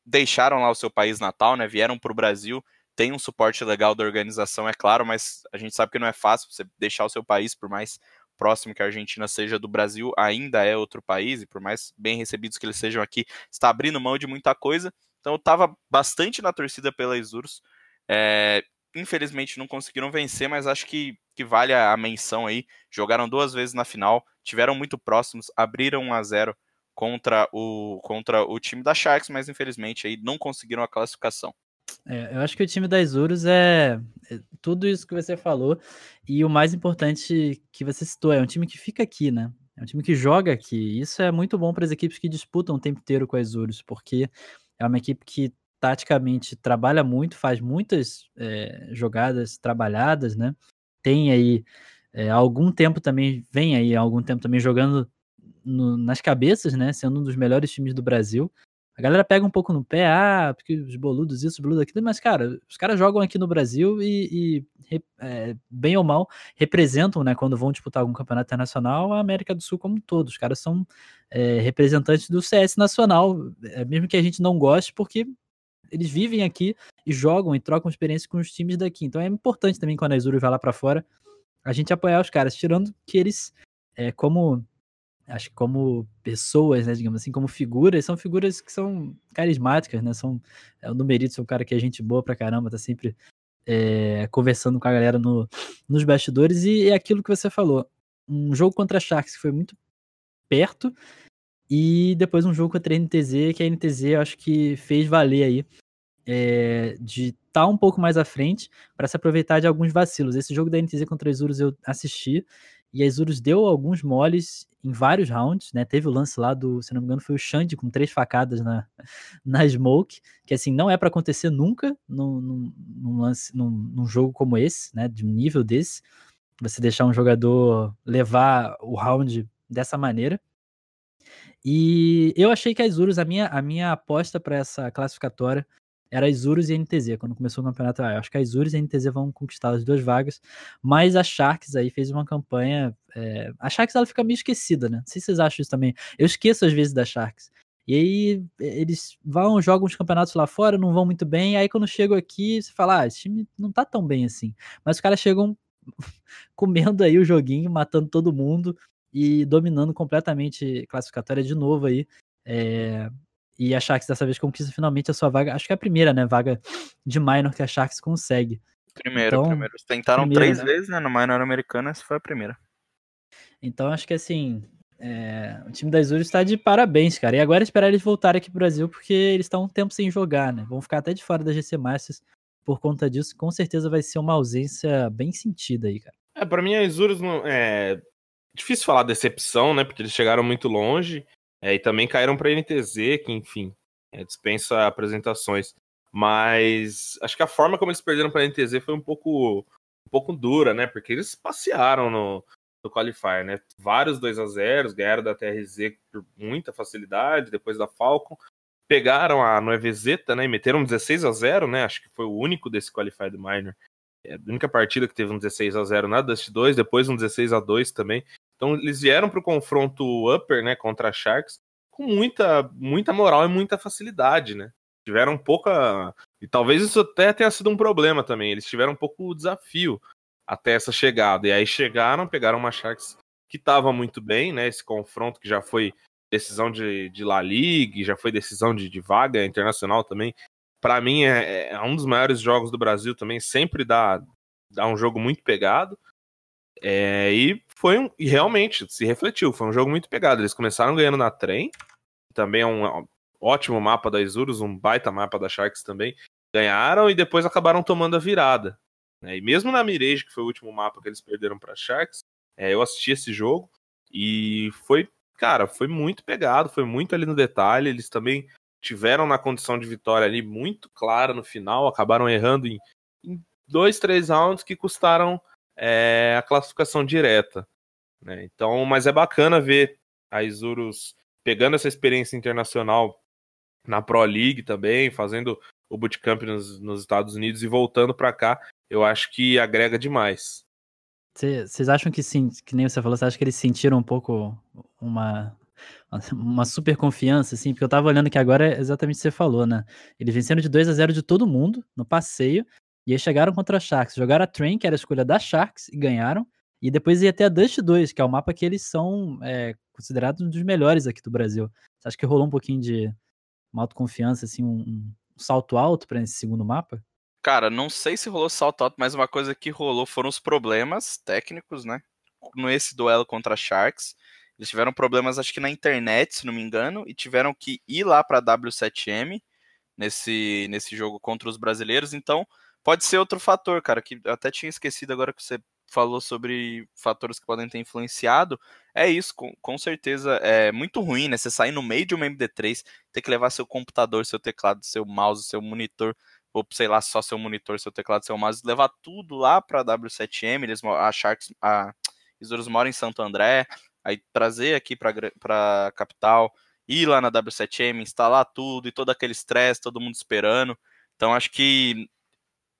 deixaram lá o seu país natal, né? Vieram para o Brasil, tem um suporte legal da organização, é claro, mas a gente sabe que não é fácil você deixar o seu país, por mais próximo que a Argentina seja do Brasil, ainda é outro país, e por mais bem recebidos que eles sejam aqui, está abrindo mão de muita coisa. Então eu estava bastante na torcida pela Isurus. É, infelizmente não conseguiram vencer, mas acho que, que vale a menção aí. Jogaram duas vezes na final, tiveram muito próximos, abriram 1 a 0 contra o, contra o time da Sharks, mas infelizmente aí não conseguiram a classificação. É, eu acho que o time das Urus é, é, tudo isso que você falou e o mais importante que você citou é um time que fica aqui, né? É um time que joga aqui. Isso é muito bom para as equipes que disputam o tempo inteiro com as Urus, porque é uma equipe que taticamente trabalha muito, faz muitas é, jogadas trabalhadas, né? Tem aí é, algum tempo também, vem aí algum tempo também jogando no, nas cabeças, né? Sendo um dos melhores times do Brasil. A galera pega um pouco no pé, ah, porque os boludos isso, os boludos aquilo, mas, cara, os caras jogam aqui no Brasil e, e é, bem ou mal, representam, né, quando vão disputar algum campeonato internacional, a América do Sul como um todo. Os caras são é, representantes do CS nacional, é, mesmo que a gente não goste, porque eles vivem aqui e jogam e trocam experiência com os times daqui. Então é importante também quando a Azul vai lá para fora, a gente apoiar os caras, tirando que eles, é, como acho que como pessoas, né, digamos assim, como figuras, são figuras que são carismáticas, né, são, é, o Numerito é um cara que é gente boa pra caramba, tá sempre é, conversando com a galera no, nos bastidores, e é aquilo que você falou, um jogo contra a Sharks que foi muito perto, e depois um jogo contra a NTZ, que a NTZ eu acho que fez valer aí, é, de estar tá um pouco mais à frente para se aproveitar de alguns vacilos. Esse jogo da NTZ contra os Urus eu assisti, e a Isurus deu alguns moles em vários rounds, né? Teve o lance lá do, se não me engano, foi o Xande com três facadas na, na Smoke, que assim, não é para acontecer nunca num, num, num lance, num, num, jogo como esse, né? De um nível desse. Você deixar um jogador levar o round dessa maneira. E eu achei que a Isurus, a minha, a minha aposta para essa classificatória era Isurus e NTZ, quando começou o campeonato. Acho que a Isurus e a NTZ vão conquistar as duas vagas, mas a Sharks aí fez uma campanha. É... A Sharks ela fica meio esquecida, né? Não sei se vocês acham isso também. Eu esqueço às vezes da Sharks. E aí eles vão, jogam os campeonatos lá fora, não vão muito bem. Aí quando chegam aqui, você fala, ah, esse time não tá tão bem assim. Mas os caras chegam comendo aí o joguinho, matando todo mundo e dominando completamente classificatória de novo aí. É, e a Sharks dessa vez conquista finalmente a sua vaga. Acho que é a primeira, né? Vaga de minor que a Sharks consegue. Primeiro, então, primeiro. Tentaram primeiro, três né? vezes, né? No minor americano, essa foi a primeira. Então acho que assim. É... o time da Azul está de parabéns, cara. E agora é esperar eles voltarem aqui pro Brasil, porque eles estão um tempo sem jogar, né? Vão ficar até de fora da GC Masters por conta disso. Com certeza vai ser uma ausência bem sentida aí, cara. É, pra mim a Isurus não. É difícil falar decepção, né? Porque eles chegaram muito longe. É, e também caíram para NTZ, que, enfim, é, dispensa apresentações. Mas acho que a forma como eles perderam para a NTZ foi um pouco, um pouco dura, né? Porque eles passearam no, no Qualifier, né? Vários 2 a 0 ganharam da TRZ por muita facilidade, depois da Falcon. Pegaram a Noevezeta, né? E meteram 16 a 0 né? Acho que foi o único desse Qualifier do Minor. É a única partida que teve um 16 a 0 na Dust 2, depois um 16 a 2 também. Então eles vieram para o confronto upper, né, contra a Sharks com muita, muita moral e muita facilidade, né? Tiveram pouca e talvez isso até tenha sido um problema também. Eles tiveram um pouco desafio até essa chegada. E aí chegaram, pegaram uma Sharks que estava muito bem, né? Esse confronto que já foi decisão de, de La Liga, já foi decisão de, de vaga internacional também. Para mim é, é, um dos maiores jogos do Brasil também. Sempre dá, dá um jogo muito pegado. É, e foi um, e realmente se refletiu, foi um jogo muito pegado. Eles começaram ganhando na trem, também é um ótimo mapa da Isurus, um baita mapa da Sharks também. Ganharam e depois acabaram tomando a virada. Né? E mesmo na Mirage, que foi o último mapa que eles perderam para Sharks, é, eu assisti esse jogo e foi, cara, foi muito pegado, foi muito ali no detalhe. Eles também tiveram na condição de vitória ali muito clara no final, acabaram errando em, em dois, três rounds que custaram é a classificação direta. Né? Então, mas é bacana ver a Isurus pegando essa experiência internacional na Pro League também, fazendo o bootcamp nos, nos Estados Unidos e voltando para cá, eu acho que agrega demais. Vocês acham que sim, que nem você falou, você acha que eles sentiram um pouco uma, uma super confiança, assim? Porque eu tava olhando que agora é exatamente o que você falou, né? Eles venceram de 2 a 0 de todo mundo no passeio, e aí chegaram contra a Sharks, jogaram a Train, que era a escolha da Sharks, e ganharam. E depois ia até a Dust 2, que é o mapa que eles são é, considerados um dos melhores aqui do Brasil. Você acha que rolou um pouquinho de uma autoconfiança, assim, um, um salto alto para esse segundo mapa? Cara, não sei se rolou salto alto, mas uma coisa que rolou foram os problemas técnicos, né? Nesse duelo contra Sharks. Eles tiveram problemas, acho que na internet, se não me engano, e tiveram que ir lá para W7M nesse, nesse jogo contra os brasileiros. Então, Pode ser outro fator, cara, que eu até tinha esquecido agora que você falou sobre fatores que podem ter influenciado. É isso, com, com certeza é muito ruim, né? Você sair no meio de uma MD3, ter que levar seu computador, seu teclado, seu mouse, seu monitor, ou sei lá, só seu monitor, seu teclado, seu mouse, levar tudo lá para W7M, eles, a Sharks, a Isurus mora em Santo André, aí trazer aqui para capital, ir lá na W7M, instalar tudo e todo aquele estresse, todo mundo esperando. Então acho que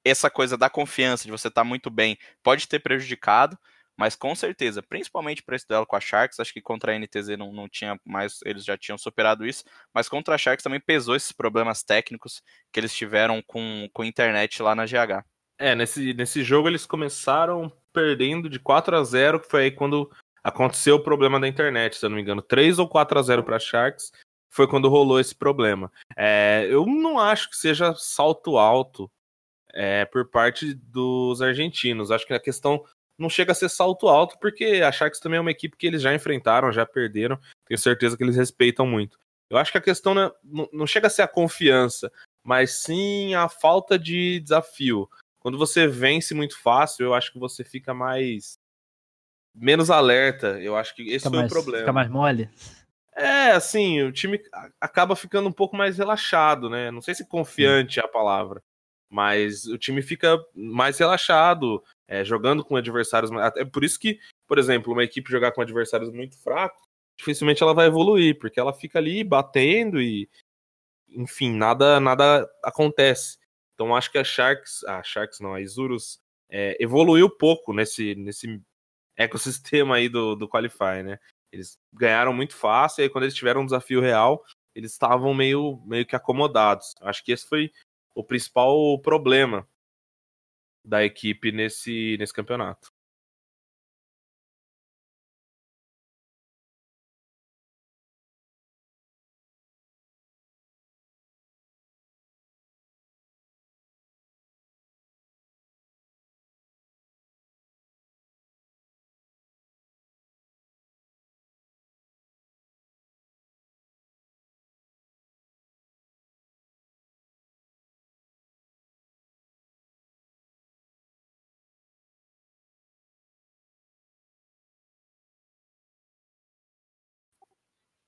essa coisa da confiança, de você estar tá muito bem, pode ter prejudicado, mas com certeza, principalmente para esse duelo com a Sharks, acho que contra a NTZ não, não tinha mais, eles já tinham superado isso, mas contra a Sharks também pesou esses problemas técnicos que eles tiveram com, com internet lá na GH. É, nesse, nesse jogo eles começaram perdendo de 4 a 0 que foi aí quando aconteceu o problema da internet, se eu não me engano, 3 ou 4 a 0 para Sharks, foi quando rolou esse problema. É, eu não acho que seja salto alto é, por parte dos argentinos. Acho que a questão não chega a ser salto alto, porque a Sharks também é uma equipe que eles já enfrentaram, já perderam. Tenho certeza que eles respeitam muito. Eu acho que a questão não, não chega a ser a confiança, mas sim a falta de desafio. Quando você vence muito fácil, eu acho que você fica mais. menos alerta. Eu acho que esse fica foi mais, o problema. Fica mais mole? É, assim, o time acaba ficando um pouco mais relaxado, né? Não sei se confiante é a palavra, mas o time fica mais relaxado, é, jogando com adversários. É por isso que, por exemplo, uma equipe jogar com adversários muito fracos, dificilmente ela vai evoluir, porque ela fica ali batendo e, enfim, nada nada acontece. Então acho que a Sharks, a Sharks não, a Isurus é, evoluiu pouco nesse, nesse ecossistema aí do, do Qualify, né? Eles ganharam muito fácil, e aí quando eles tiveram um desafio real, eles estavam meio, meio que acomodados. Acho que esse foi o principal problema da equipe nesse, nesse campeonato.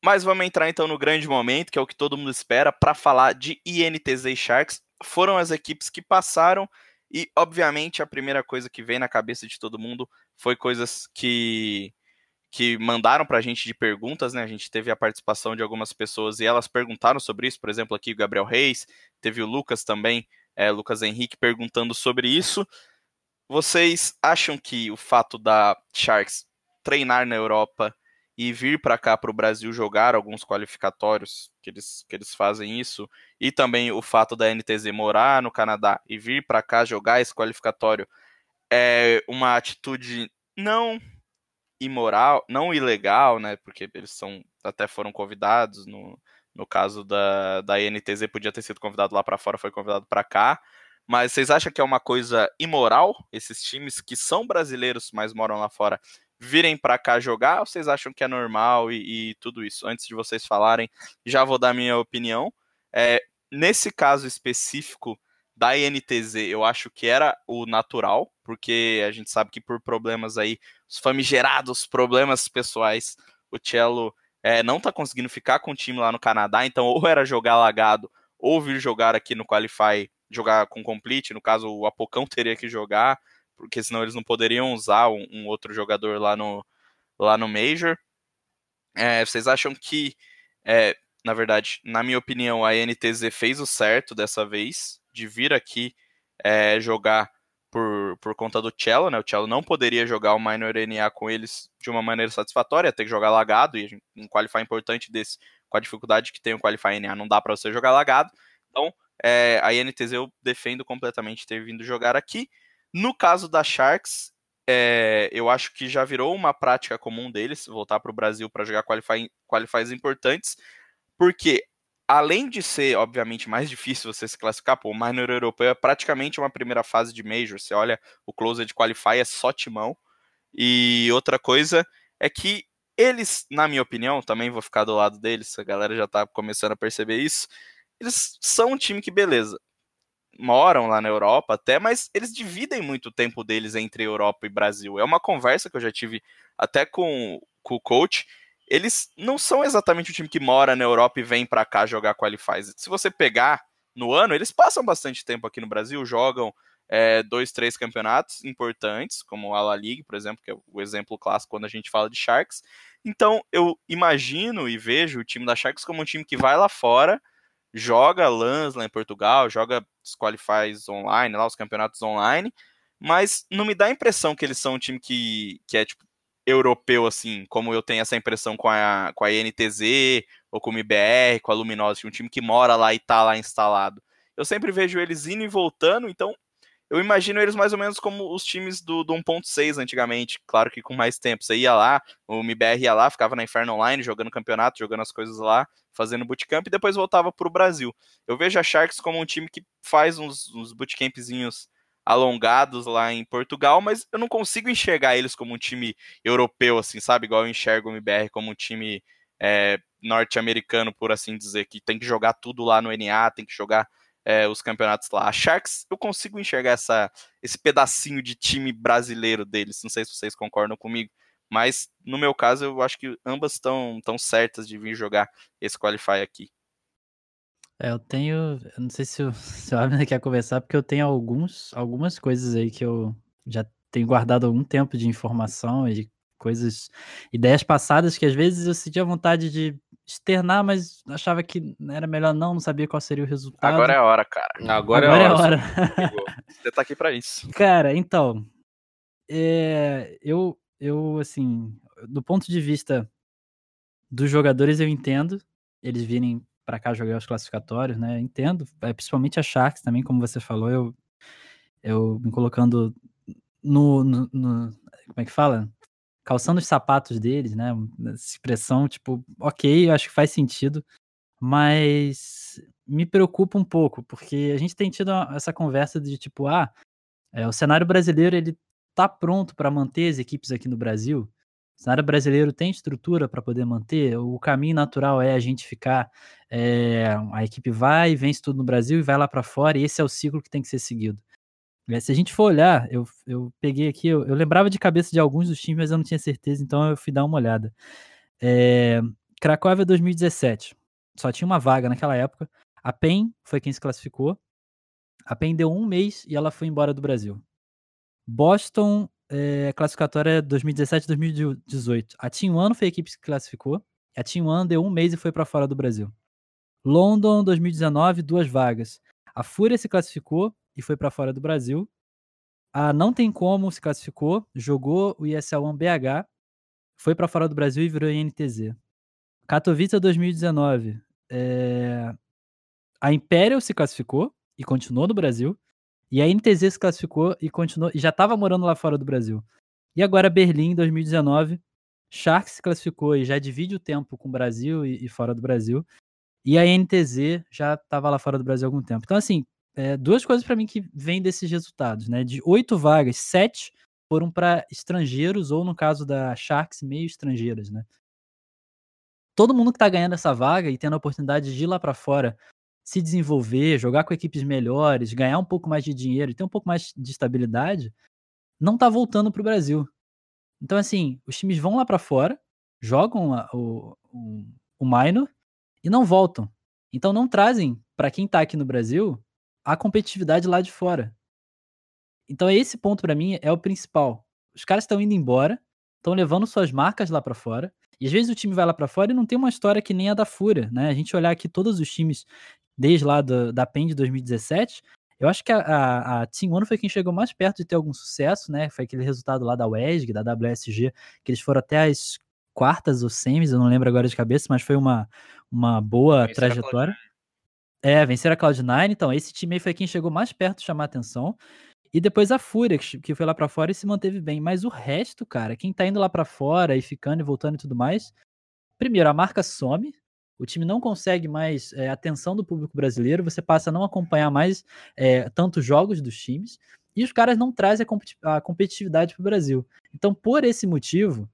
Mas vamos entrar então no grande momento, que é o que todo mundo espera, para falar de INTZ e Sharks. Foram as equipes que passaram e, obviamente, a primeira coisa que vem na cabeça de todo mundo foi coisas que que mandaram para a gente de perguntas, né? A gente teve a participação de algumas pessoas e elas perguntaram sobre isso. Por exemplo, aqui o Gabriel Reis, teve o Lucas também, é, Lucas Henrique perguntando sobre isso. Vocês acham que o fato da Sharks treinar na Europa e vir para cá para o Brasil jogar alguns qualificatórios, que eles, que eles fazem isso, e também o fato da NTZ morar no Canadá e vir para cá jogar esse qualificatório é uma atitude não imoral, não ilegal, né? Porque eles são até foram convidados no, no caso da, da INTZ podia ter sido convidado lá para fora, foi convidado para cá. Mas vocês acham que é uma coisa imoral esses times que são brasileiros, mas moram lá fora, virem para cá jogar, ou vocês acham que é normal e, e, tudo isso? Antes de vocês falarem, já vou dar minha opinião. É, nesse caso específico da INTZ, eu acho que era o natural, porque a gente sabe que por problemas aí, os famigerados problemas pessoais, o Cello é, não tá conseguindo ficar com o time lá no Canadá, então ou era jogar lagado, ou vir jogar aqui no Qualify, jogar com complete, no caso o Apocão teria que jogar, porque senão eles não poderiam usar um, um outro jogador lá no, lá no Major. É, vocês acham que, é, na verdade, na minha opinião, a NTZ fez o certo dessa vez, de vir aqui é, jogar por, por conta do Cello, né? O Cello não poderia jogar o Minor NA com eles de uma maneira satisfatória, ter que jogar lagado, e um qualify importante desse, com a dificuldade que tem o Qualify NA, não dá para você jogar lagado. Então, é, a INTZ eu defendo completamente ter vindo jogar aqui. No caso da Sharks, é, eu acho que já virou uma prática comum deles voltar para o Brasil para jogar qualifies importantes, porque além de ser, obviamente, mais difícil você se classificar, pô, o Minor Europeu é praticamente uma primeira fase de Major. Você olha, o Closed Qualify é só timão. E outra coisa é que eles, na minha opinião, também vou ficar do lado deles, a galera já tá começando a perceber isso. Eles são um time que, beleza, moram lá na Europa até, mas eles dividem muito o tempo deles entre Europa e Brasil. É uma conversa que eu já tive até com, com o coach. Eles não são exatamente o time que mora na Europa e vem para cá jogar qualifies. Se você pegar no ano, eles passam bastante tempo aqui no Brasil, jogam é, dois, três campeonatos importantes, como a La Liga, por exemplo, que é o exemplo clássico quando a gente fala de Sharks. Então, eu imagino e vejo o time da Sharks como um time que vai lá fora, joga LANs lá em Portugal, joga os qualifies online, lá os campeonatos online, mas não me dá a impressão que eles são um time que, que é tipo europeu assim, como eu tenho essa impressão com a, com a INTZ ou com o IBR, com a Luminosity, um time que mora lá e tá lá instalado. Eu sempre vejo eles indo e voltando, então eu imagino eles mais ou menos como os times do, do 1.6 antigamente, claro que com mais tempo. Você ia lá, o MBR ia lá, ficava na Inferno Online, jogando campeonato, jogando as coisas lá, fazendo bootcamp, e depois voltava para o Brasil. Eu vejo a Sharks como um time que faz uns, uns bootcampzinhos alongados lá em Portugal, mas eu não consigo enxergar eles como um time europeu, assim, sabe? Igual eu enxergo o MBR como um time é, norte-americano, por assim dizer, que tem que jogar tudo lá no NA, tem que jogar é, os campeonatos lá. A Sharks, eu consigo enxergar essa, esse pedacinho de time brasileiro deles. Não sei se vocês concordam comigo, mas no meu caso, eu acho que ambas estão tão certas de vir jogar esse Qualify aqui. É, eu tenho. Eu não sei se o, se o Abner quer conversar, porque eu tenho alguns, algumas coisas aí que eu já tenho guardado algum tempo de informação e coisas, ideias passadas que às vezes eu sentia vontade de externar, mas achava que era melhor não, não sabia qual seria o resultado. Agora é a hora, cara. Agora, Agora é é a hora. hora. Você tá aqui pra isso. Cara, então, é, eu, eu, assim, do ponto de vista dos jogadores, eu entendo eles virem pra cá jogar os classificatórios, né? Eu entendo, é, principalmente a Sharks também, como você falou, eu, eu me colocando no, no, no- como é que fala? Calçando os sapatos deles, né? Essa expressão, tipo, ok, eu acho que faz sentido, mas me preocupa um pouco, porque a gente tem tido essa conversa de tipo, ah, é, o cenário brasileiro ele tá pronto para manter as equipes aqui no Brasil. O cenário brasileiro tem estrutura para poder manter. O caminho natural é a gente ficar, é, a equipe vai, vence tudo no Brasil e vai lá para fora. E esse é o ciclo que tem que ser seguido. É, Se a gente for olhar, eu, eu peguei aqui, eu, eu lembrava de cabeça de alguns dos times, mas eu não tinha certeza, então eu fui dar uma olhada. É, Cracóvia 2017, só tinha uma vaga naquela época. A PEN foi quem se classificou. A PEN deu um mês e ela foi embora do Brasil. Boston, é, classificatória 2017-2018. A Team One foi a equipe que se classificou. A Team One deu um mês e foi para fora do Brasil. London, 2019, duas vagas. A Fúria se classificou e foi para fora do Brasil. A Não Tem Como se classificou, jogou o ESL 1 BH, foi para fora do Brasil e virou INTZ. Katowice 2019. é, A Imperial se classificou e continuou no Brasil. E a NTZ se classificou e continuou e já estava morando lá fora do Brasil. E agora Berlim 2019, Sharks se classificou e já divide o tempo com o Brasil e, e fora do Brasil. E a NTZ já estava lá fora do Brasil há algum tempo. Então assim, é, duas coisas para mim que vêm desses resultados, né? De oito vagas, sete foram para estrangeiros ou no caso da Sharks meio estrangeiras, né? Todo mundo que tá ganhando essa vaga e tendo a oportunidade de ir lá para fora se desenvolver, jogar com equipes melhores, ganhar um pouco mais de dinheiro e ter um pouco mais de estabilidade, não tá voltando pro Brasil. Então, assim, os times vão lá para fora, jogam a- o, o, o minor e não voltam. Então, não trazem para quem tá aqui no Brasil a competitividade lá de fora. Então, esse ponto para mim é o principal. Os caras estão indo embora, estão levando suas marcas lá para fora. E às vezes o time vai lá para fora e não tem uma história que nem a da Fúria, né? A gente olhar aqui todos os times desde lá do, da PEN de 2017, eu acho que a, a, a Team One foi quem chegou mais perto de ter algum sucesso, né? Foi aquele resultado lá da WESG, da WSG, que eles foram até as quartas ou semis, eu não lembro agora de cabeça, mas foi uma, uma boa trajetória. É, venceram a Cloud9, então esse time aí foi quem chegou mais perto de chamar atenção. E depois a Fúria, que foi lá pra fora e se manteve bem. Mas o resto, cara, quem tá indo lá pra fora e ficando e voltando e tudo mais, primeiro, a marca some, o time não consegue mais é, atenção do público brasileiro, você passa a não acompanhar mais é, tantos jogos dos times, e os caras não trazem a, a competitividade pro Brasil. Então, por esse motivo,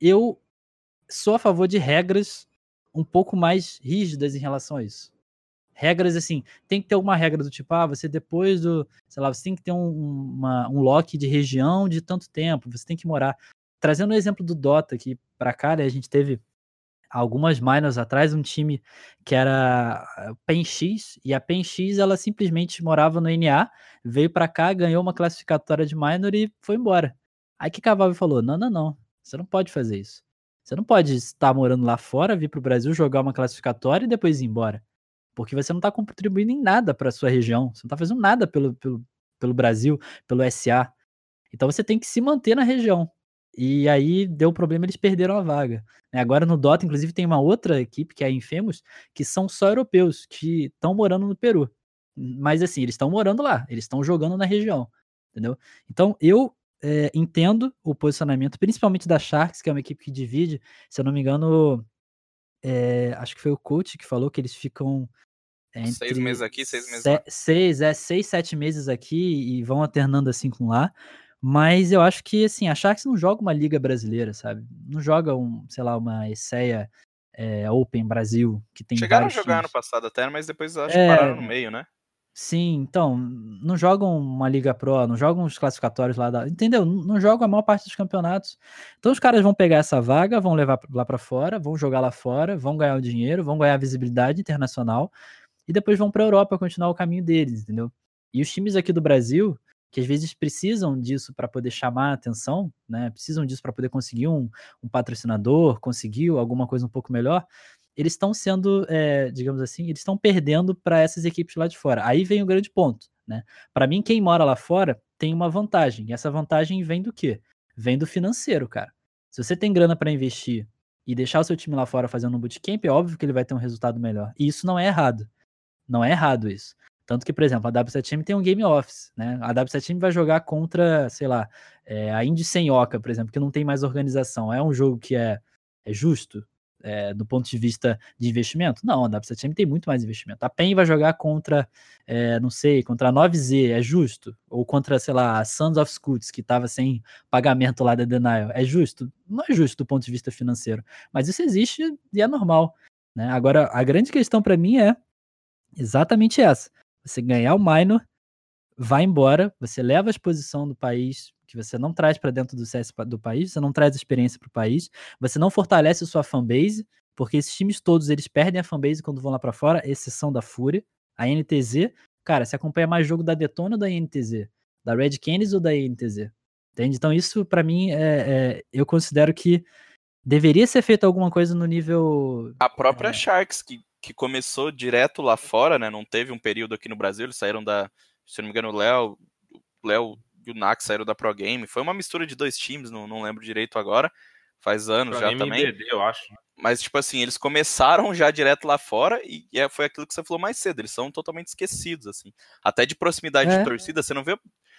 eu sou a favor de regras um pouco mais rígidas em relação a isso. Regras assim, tem que ter alguma regra do tipo, ah, você depois do, sei lá, você tem que ter um, uma, um lock de região de tanto tempo, você tem que morar. Trazendo o exemplo do Dota aqui pra cá, né, a gente teve algumas minors atrás um time que era PEN-X, e a PEN-X ela simplesmente morava no NA, veio pra cá, ganhou uma classificatória de minor e foi embora. Aí que Cavalli falou: não, não, não, você não pode fazer isso. Você não pode estar morando lá fora, vir pro Brasil, jogar uma classificatória e depois ir embora. Porque você não tá contribuindo em nada pra sua região, você não tá fazendo nada pelo, pelo, pelo Brasil, pelo SA. Então você tem que se manter na região. E aí deu problema, eles perderam a vaga. né? Agora no Dota, inclusive, tem uma outra equipe, que é a Infamous, que são só europeus, que estão morando no Peru. Mas assim, eles estão morando lá, eles estão jogando na região, entendeu? Então eu é, entendo o posicionamento, principalmente da Sharks, que é uma equipe que divide, se eu não me engano, é, acho que foi o coach que falou que eles ficam Seis meses aqui, seis meses se- lá. Seis, é, seis, sete meses aqui e vão alternando assim com lá. Mas eu acho que, assim, a Sharks não joga uma liga brasileira, sabe? Não joga, um, sei lá, uma Esseia é, Open Brasil, que tem Chegaram a jogar ano times. passado até, mas depois acho que É. pararam no meio, né? Sim, então, não jogam uma Liga Pro, não jogam os classificatórios lá da. Entendeu? Não jogam a maior parte dos campeonatos. Então os caras vão pegar essa vaga, vão levar lá pra fora, vão jogar lá fora, vão ganhar o dinheiro, vão ganhar visibilidade internacional e depois vão pra Europa continuar o caminho deles, entendeu? E os times aqui do Brasil, que às vezes precisam disso para poder chamar a atenção, né? Precisam disso para poder conseguir um, um patrocinador, conseguir alguma coisa um pouco melhor. Eles estão sendo, é, digamos assim, eles estão perdendo para essas equipes lá de fora. Aí vem o grande ponto, né? Para mim, quem mora lá fora tem uma vantagem. E essa vantagem vem do quê? Vem do financeiro, cara. Se você tem grana para investir e deixar o seu time lá fora fazendo um bootcamp, é óbvio que ele vai ter um resultado melhor. E isso não é errado. Não é errado isso. Tanto que, por exemplo, a W7 Team tem um Game Office, né? A W7 Team vai jogar contra, sei lá, é, a Indy Senhoca, por exemplo, que não tem mais organização. É um jogo que é, é justo é, do ponto de vista de investimento? Não, a W7 Team tem muito mais investimento. A PEN vai jogar contra, é, não sei, contra a 9Z, é justo? Ou contra, sei lá, a Sons of Scoots, que estava sem pagamento lá da Denial, é justo? Não é justo do ponto de vista financeiro. Mas isso existe e é normal. Né? Agora, a grande questão para mim é exatamente essa você ganhar o minor, vai embora, você leva a exposição do país que você não traz para dentro do CS do país, você não traz experiência para o país, você não fortalece a sua fanbase, porque esses times todos eles perdem a fanbase quando vão lá para fora, exceção da Fúria, a NTZ, cara, você acompanha mais jogo da Detona ou da NTZ, da Red Canids ou da NTZ, entende? Então isso para mim é, é, eu considero que deveria ser feito alguma coisa no nível a própria é, Sharks que que começou direto lá fora, né? Não teve um período aqui no Brasil, eles saíram da, se não me engano, o Léo, Léo e o Nax saíram da Pro Game. Foi uma mistura de dois times, não, não lembro direito agora. Faz anos Pro já Game também. BD, eu acho. Né? Mas, tipo assim, eles começaram já direto lá fora e, e é, foi aquilo que você falou mais cedo. Eles são totalmente esquecidos, assim. Até de proximidade é. de torcida, você não vê.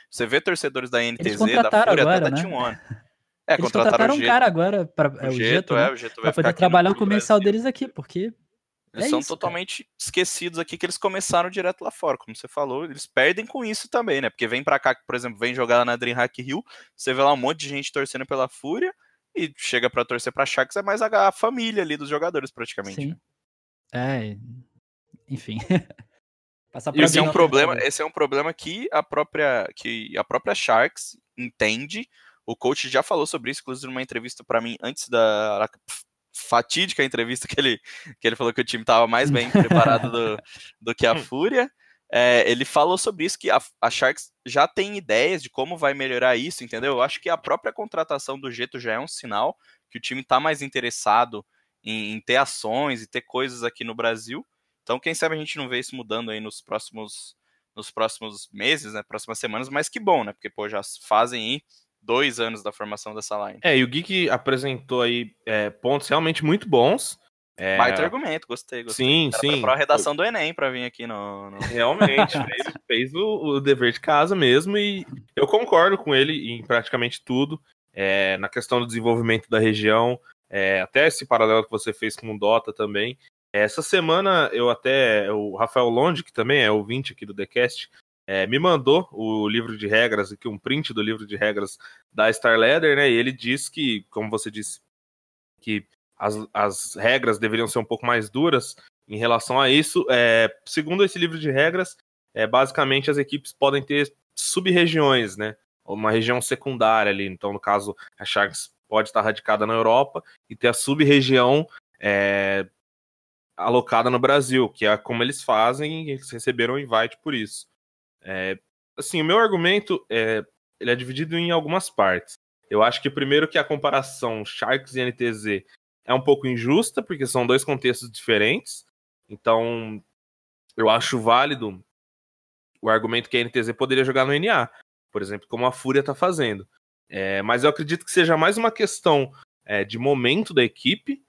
Você vê torcedores da NTZ, da Fúria, agora, até da né? T1. É, Eles contrataram, contrataram um cara agora para é, o Geto, é, né? o Geto pra poder trabalhar o mensal deles aqui, porque eles é são isso, totalmente cara. esquecidos aqui que eles começaram direto lá fora, como você falou. Eles perdem com isso também, né? Porque vem pra cá, por exemplo, vem jogar lá na Dreamhack Hill, você vê lá um monte de gente torcendo pela Fúria e chega para torcer pra Sharks é mais a, família ali dos jogadores, praticamente. Sim. Né? É, enfim. esse é um problema, esse é um problema que a própria que a própria Sharks entende. O coach já falou sobre isso, inclusive numa entrevista para mim antes da fatídica entrevista que ele, que ele falou que o time estava mais bem preparado do, do que a Fúria. É, ele falou sobre isso, que a, a, Sharks já tem ideias de como vai melhorar isso, entendeu? Eu acho que a própria contratação do Jeto já é um sinal que o time está mais interessado em, em, ter ações e ter coisas aqui no Brasil. Então, quem sabe a gente não vê isso mudando aí nos próximos, nos próximos meses, né? Próximas semanas, mas que bom, né? Porque, pô, já fazem aí dois anos da formação dessa line. É, e o Geek apresentou aí é, pontos realmente muito bons. É... Baita argumento, gostei, gostei. Sim, Era sim. Pra a redação do Enem pra vir aqui no. no... Realmente, fez, fez o, o, dever de casa mesmo e eu concordo com ele em praticamente tudo. É, na questão do desenvolvimento da região, é, até esse paralelo que você fez com o Dota também. Essa semana eu até. O Rafael Londe, que também é ouvinte aqui do TheCast, é, me mandou o livro de regras, aqui um print do livro de regras da Star Leather, né? E ele diz que, como você disse, que as, as regras deveriam ser um pouco mais duras em relação a isso. É, segundo esse livro de regras, é, basicamente as equipes podem ter sub-regiões, né? Uma região secundária ali. Então, no caso, a Sharks pode estar radicada na Europa e ter a sub-região é, alocada no Brasil, que é como eles fazem e eles receberam o invite por isso. É, assim, o meu argumento é, ele é dividido em algumas partes. Eu acho que primeiro que a comparação Sharks e NTZ é um pouco injusta, porque são dois contextos diferentes. Então, eu acho válido o argumento que a NTZ poderia jogar no NA, por exemplo, como a Fúria está fazendo. É, mas eu acredito que seja mais uma questão é, de momento da equipe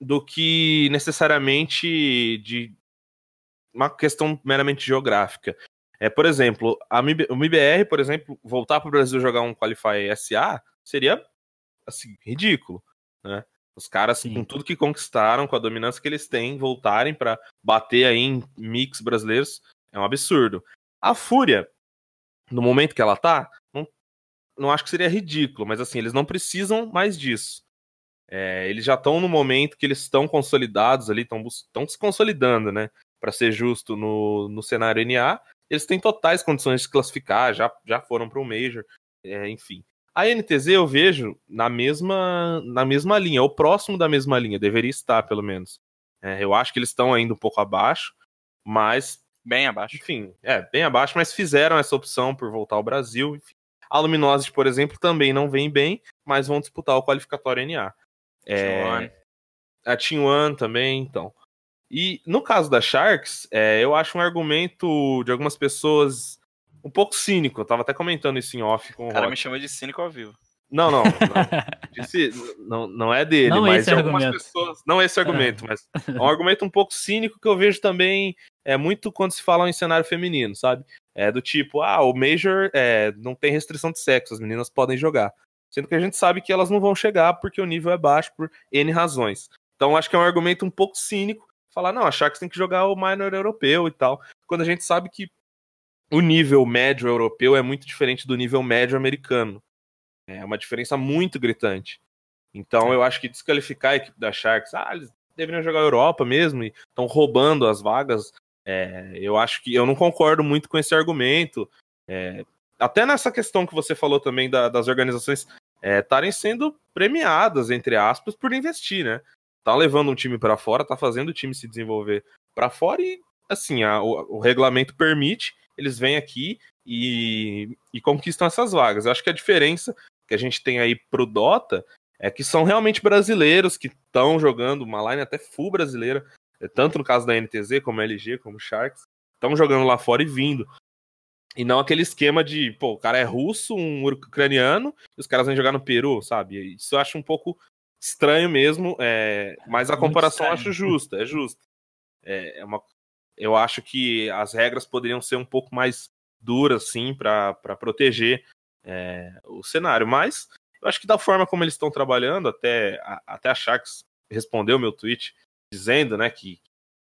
do que necessariamente de uma questão meramente geográfica. É, por exemplo, a MIB, o MIBR, por exemplo, voltar para o Brasil jogar um Qualify SA seria assim, ridículo, né? Os caras, Sim. com tudo que conquistaram, com a dominância que eles têm, voltarem para bater aí em mix brasileiros é um absurdo. A Fúria, no momento que ela tá, não, não acho que seria ridículo, mas assim, eles não precisam mais disso. É, eles já estão no momento que eles estão consolidados ali, estão se consolidando, né? Para ser justo no, no cenário NA, eles têm totais condições de classificar, já, já foram para o Major, é, enfim. A NTZ eu vejo na mesma, na mesma linha, ou próximo da mesma linha, deveria estar pelo menos. É, eu acho que eles estão ainda um pouco abaixo, mas. Bem abaixo. Enfim, é, bem abaixo, mas fizeram essa opção por voltar ao Brasil. Enfim. A Luminosity, por exemplo, também não vem bem, mas vão disputar o qualificatório NA. É, A Team One também, então. E no caso da Sharks, é, eu acho um argumento de algumas pessoas um pouco cínico. Eu tava até comentando isso em off com o O cara Rock. me chama de cínico ao vivo. Não, não. Não, Disse- não, não é dele, Não mas esse de algumas argumento. pessoas. Não esse argumento, mas é um argumento um pouco cínico que eu vejo também é muito quando se fala em cenário feminino, sabe? É do tipo, ah, o Major é, não tem restrição de sexo, as meninas podem jogar. Sendo que a gente sabe que elas não vão chegar porque o nível é baixo por N razões. Então acho que é um argumento um pouco cínico falar, não, a Sharks tem que jogar o minor europeu e tal. Quando a gente sabe que o nível médio europeu é muito diferente do nível médio americano. É uma diferença muito gritante. Então eu acho que desqualificar a equipe da Sharks, ah, eles deveriam jogar a Europa mesmo e estão roubando as vagas. é, eu acho que eu não concordo muito com esse argumento. É, até nessa questão que você falou também da- das organizações estarem sendo premiadas, entre aspas, por investir, né? Tá levando um time para fora, tá fazendo o time se desenvolver para fora e, assim, a- o, o regulamento permite, eles vêm aqui e, e conquistam essas vagas. Eu acho que a diferença que a gente tem aí pro Dota é que são realmente brasileiros que estão jogando uma line até full brasileira, é, tanto no caso da NTZ, como LG, como Sharks, estão jogando lá fora e vindo. E não aquele esquema de, pô, o cara é russo, um ucraniano, e os caras vêm jogar no Peru, sabe? Isso eu acho um pouco estranho mesmo, é, mas a Muito comparação eu acho justa, é justa. É, é uma, eu acho que as regras poderiam ser um pouco mais duras, sim, para proteger é, o cenário, mas eu acho que da forma como eles estão trabalhando, até a, até a Sharks respondeu meu tweet dizendo, né, que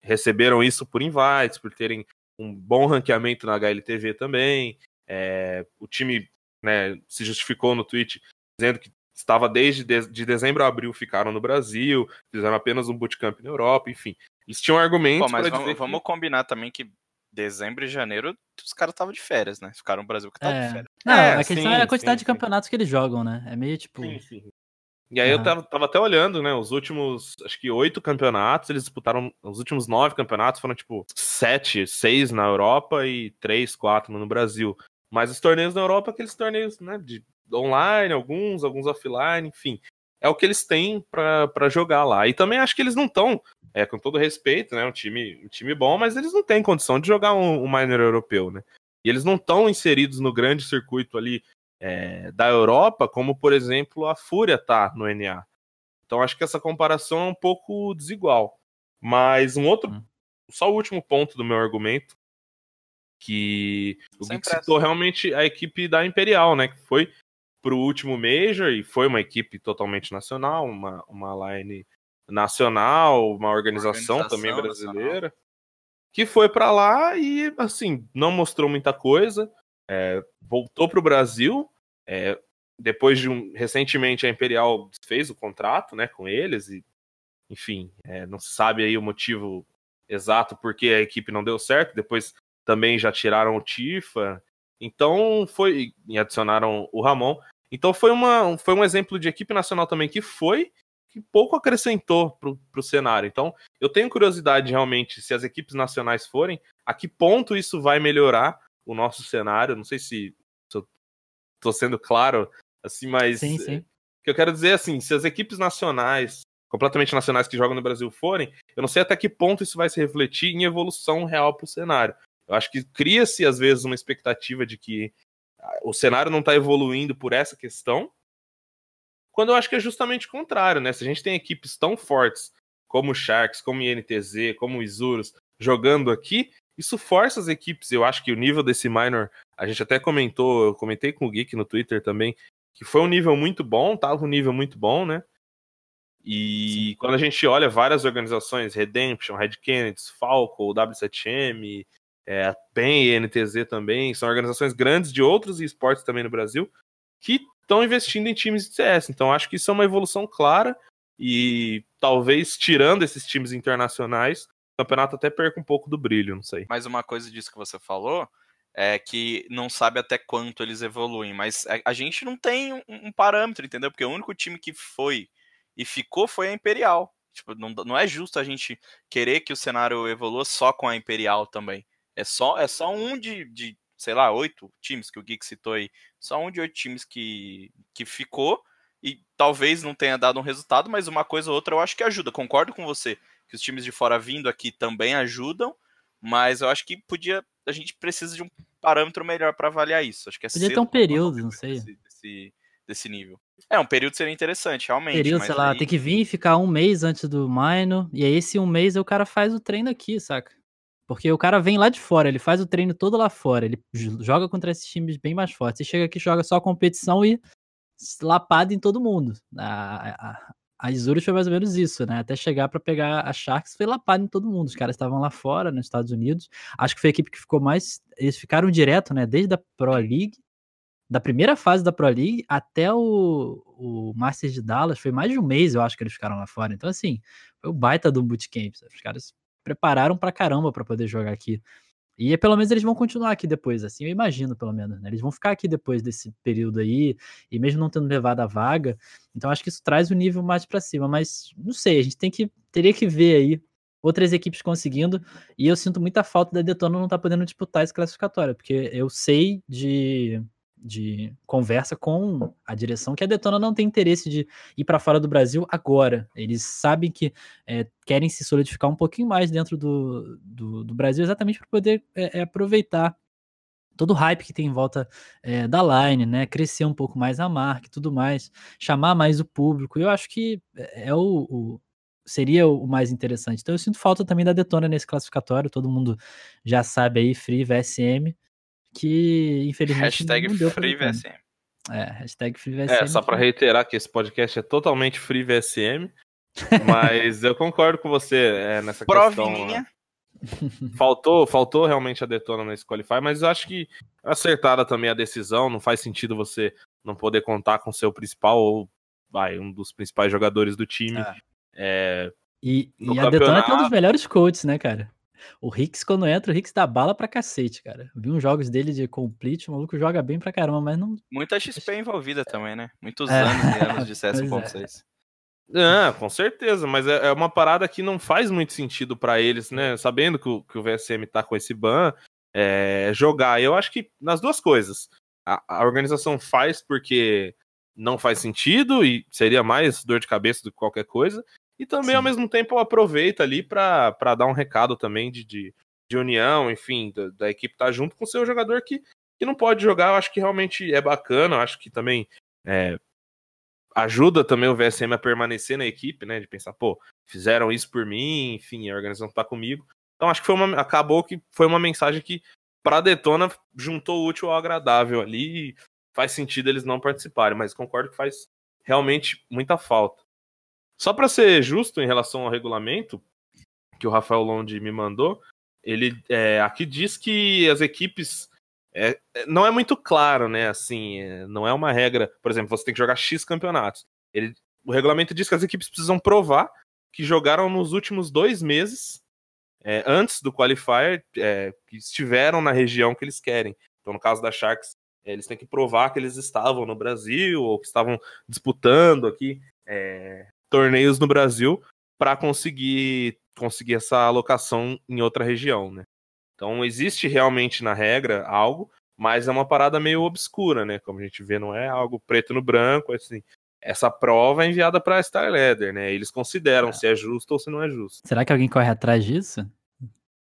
receberam isso por invites, por terem um bom ranqueamento na HLTV também. É, o time né, se justificou no tweet dizendo que estava desde de, de dezembro a abril ficaram no Brasil, fizeram apenas um bootcamp na Europa, enfim. Eles tinham Pô, argumentos mas para vamos, dizer vamos combinar também que dezembro e janeiro os caras estavam de férias, né? Ficaram no Brasil que tava de É. férias. Não, É, a questão sim, é a quantidade sim, de campeonatos que eles jogam, né? É meio tipo. Sim, sim. E aí eu Aham. tava, tava até olhando, né? Os últimos, acho que oito campeonatos, eles disputaram. Os últimos nove campeonatos foram, tipo, sete, seis na Europa e três, quatro no Brasil. Mas os torneios na Europa, aqueles torneios, né? De online, alguns, alguns offline, enfim. É o que eles têm pra jogar lá. E também acho que eles não estão, é, com todo respeito, né? Um time, um time bom, mas eles não têm condição de jogar um, um minor europeu, né? E eles não estão inseridos no grande circuito ali é, da Europa, como por exemplo a Fúria tá no NA. Então acho que essa comparação é um pouco desigual. Mas um outro, Hum. só o último ponto do meu argumento, que o Sem Geek citou realmente a equipe da Imperial, né? Que foi pro último Major e foi uma equipe totalmente nacional, uma, uma line nacional, uma organização, Organização também nacional. brasileira, que foi pra lá e assim não mostrou muita coisa, é, voltou pro Brasil, é, depois de um recentemente a Imperial fez o contrato, né, com eles e enfim, é, não se sabe aí o motivo exato porque a equipe não deu certo. Depois também já tiraram o Tifa, então foi e adicionaram o Ramon. Então foi uma foi um exemplo de equipe nacional também que foi que pouco acrescentou pro, pro cenário. Então eu tenho curiosidade realmente se as equipes nacionais forem, a que ponto isso vai melhorar o nosso cenário. Não sei se, se eu tô sendo claro assim, mas Sim, sim. o que eu quero dizer é assim, se as equipes nacionais, completamente nacionais que jogam no Brasil forem, eu não sei até que ponto isso vai se refletir em evolução real pro cenário. Eu acho que cria-se às vezes uma expectativa de que o cenário não está evoluindo por essa questão, quando eu acho que é justamente o contrário, né? Se a gente tem equipes tão fortes como o Sharks, como o INTZ, como o Isurus jogando aqui, isso força as equipes. Eu acho que o nível desse minor, a gente até comentou, eu comentei com o Geek no Twitter também, que foi um nível muito bom, tava um nível muito bom, né? E quando a gente olha várias organizações, Redemption, Red Kennedy, Falco, W7M, é, PEN e NTZ também, são organizações grandes de outros esportes também no Brasil, que estão investindo em times de CS. Então acho que isso é uma evolução clara e talvez tirando esses times internacionais, o campeonato até perca um pouco do brilho, não sei. Mas uma coisa disso que você falou é que não sabe até quanto eles evoluem, mas a, a gente não tem um, um parâmetro, entendeu? Porque o único time que foi e ficou foi a Imperial. Tipo, não, não é justo a gente querer que o cenário evolua só com a Imperial também. É só, é só um de, de, sei lá, oito times que o Geek citou aí. Só um de oito times que, que ficou. e talvez não tenha dado um resultado, mas uma coisa ou outra eu acho que ajuda. Concordo com você que os times de fora vindo aqui também ajudam, mas eu acho que podia. A gente precisa de um parâmetro melhor para avaliar isso. Acho que é Podia ter um período, não sei. Desse, desse, desse nível. É, um período seria interessante, realmente. Período, sei lá, aí- tem que vir e ficar um mês antes do Minor, e aí esse um mês o cara faz o treino aqui, saca? Porque o cara vem lá de fora, ele faz o treino todo lá fora, ele joga contra esses times bem mais fortes. Você chega aqui, joga só competição e lapada em todo mundo. A, a, a Isurus foi mais ou menos isso, né? Até chegar pra pegar a Sharks foi lapada em todo mundo. Os caras estavam lá fora, nos Estados Unidos. Acho que foi a equipe que ficou mais. Eles ficaram direto, né? Desde a Pro League, da primeira fase da Pro League até o, o Masters de Dallas, foi mais de um mês, eu acho, que eles ficaram lá fora. Então, assim, foi o baita do bootcamp. Os caras prepararam pra caramba pra poder jogar aqui. E pelo menos eles vão continuar aqui depois, assim, eu imagino, pelo menos, né? Eles vão ficar aqui depois desse período aí, e mesmo não tendo levado a vaga, então acho que isso traz o nível mais pra cima, mas não sei, a gente tem que, teria que ver aí outras equipes conseguindo, e eu sinto muita falta da Detona não estar podendo disputar esse classificatório, porque eu sei de, de conversa com a direção que a Detona não tem interesse de ir para fora do Brasil agora. Eles sabem que é, querem se solidificar um pouquinho mais dentro do, do, do Brasil, exatamente para poder é, é, aproveitar todo o hype que tem em volta é, da line, né? Crescer um pouco mais a marca e tudo mais, chamar mais o público. Eu acho que é o, o seria o mais interessante. Então eu sinto falta também da Detona nesse classificatório. Todo mundo já sabe aí, Free VSM, que infelizmente Hashtag não deu Free. VSM. É, hashtag Free VSM. É, só pra que- reiterar que esse podcast é totalmente free VSM. Mas eu concordo com você é, nessa questão. Provinha. Faltou, faltou realmente a Detona nesse Qualify, mas eu acho que acertada também a decisão. Não faz sentido você não poder contar com seu principal ou vai, um dos principais jogadores do time. É. É, E, e a Detona tem um dos melhores coaches, né, cara? O Hicks, quando entra, o Hicks dá bala pra cacete, cara. Vi uns jogos dele de complete, o maluco joga bem pra caramba, mas não. Muita XP envolvida também, né? Muitos É. anos e anos de CS Pois 1.6. Ah, com certeza, mas é, é uma parada que não faz muito sentido pra eles, né? Sabendo que o, que o VSM tá com esse ban, é, jogar. Eu acho que nas duas coisas. A, a organização faz porque não faz sentido e seria mais dor de cabeça do que qualquer coisa. E também, Sim. ao mesmo tempo, aproveita ali pra dar um recado também de, de, de união, enfim, da, da equipe estar junto com o seu jogador que, que não pode jogar. Eu acho que realmente é bacana. Eu acho que também é, ajuda também o VSM a permanecer na equipe, né? De pensar, pô, fizeram isso por mim, enfim, a organização tá comigo. Então acho que foi uma, acabou que foi uma mensagem que pra Detona juntou o útil ao agradável ali e faz sentido eles não participarem, mas concordo que faz realmente muita falta. Só pra ser justo em relação ao regulamento que o Rafael Londi me mandou, ele é, aqui diz que as equipes é, é, não é muito claro, né? Assim, é, não é uma regra. Por exemplo, você tem que jogar X campeonatos. Ele, o regulamento diz que as equipes precisam provar que jogaram nos últimos dois meses é, antes do qualifier, é, que estiveram na região que eles querem. Então, no caso da Sharks, é, eles têm que provar que eles estavam no Brasil ou que estavam disputando aqui torneios no Brasil para conseguir conseguir essa alocação em outra região, né? Então existe realmente na regra algo, mas é uma parada meio obscura, né? Como a gente vê, não é algo preto no branco, assim. Essa prova é enviada para a Star Leather, né? Eles consideram É. se é justo ou se não é justo. Será que alguém corre atrás disso?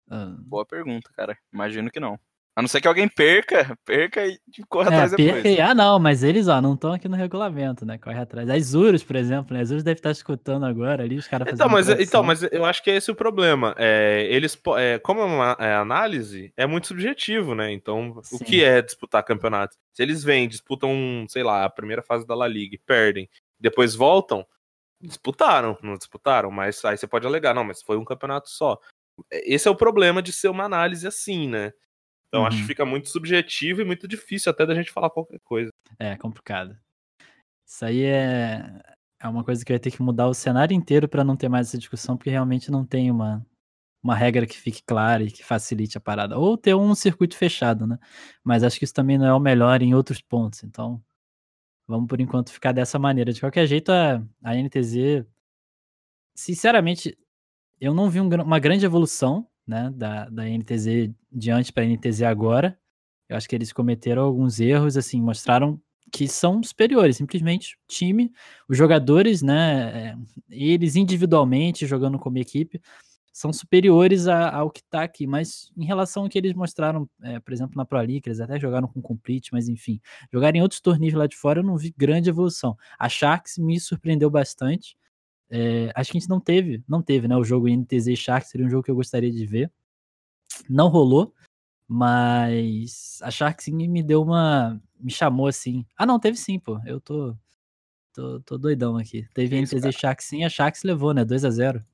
Ah, Boa pergunta, cara. Imagino que não. A não ser que alguém perca, perca e corra É, atrás depois. perca e- ah, não, mas eles, ó, não estão aqui no regulamento, né? Corre atrás. As Urus, por exemplo, né? As Urus deve estar escutando agora ali, os caras Então fazendo mas, então, mas eu acho que é esse o problema. É, eles, é, como é uma é, análise, é muito subjetivo, né? Então, Sim. o que é disputar campeonato? Se eles vêm, disputam, sei lá, a primeira fase da La Liga, e perdem, depois voltam, disputaram, não disputaram, mas aí você pode alegar, não, mas foi um campeonato só. Esse é o problema de ser uma análise assim, né? Então, acho Uhum. que fica muito subjetivo e muito difícil até da gente falar qualquer coisa. É complicado. Isso aí é, é uma coisa que vai ter que mudar o cenário inteiro para não ter mais essa discussão, porque realmente não tem uma, uma regra que fique clara e que facilite a parada. Ou ter um circuito fechado, né? Mas acho que isso também não é o melhor em outros pontos. Então, vamos por enquanto ficar dessa maneira. De qualquer jeito, a, a NTZ, sinceramente, eu não vi um uma grande evolução né, da, da NTZ diante para a NTZ agora. Eu acho que eles cometeram alguns erros, assim, mostraram que são superiores, simplesmente time, os jogadores, né, é, eles individualmente jogando como equipe, são superiores a, ao que tá aqui, mas em relação ao que eles mostraram, é, por exemplo, na Pro League, eles até jogaram com Complete, mas enfim, jogar em outros torneios lá de fora eu não vi grande evolução. A Sharks me surpreendeu bastante, é, acho que a gente não teve, não teve, né, o jogo NTZ Sharks, seria um jogo que eu gostaria de ver, não rolou, mas a Sharks me deu uma, me chamou assim, ah não, teve sim, pô, eu tô, tô, tô doidão aqui, teve Isso, NTZ cara. Sharks sim, a Sharks levou, né, 2 a 0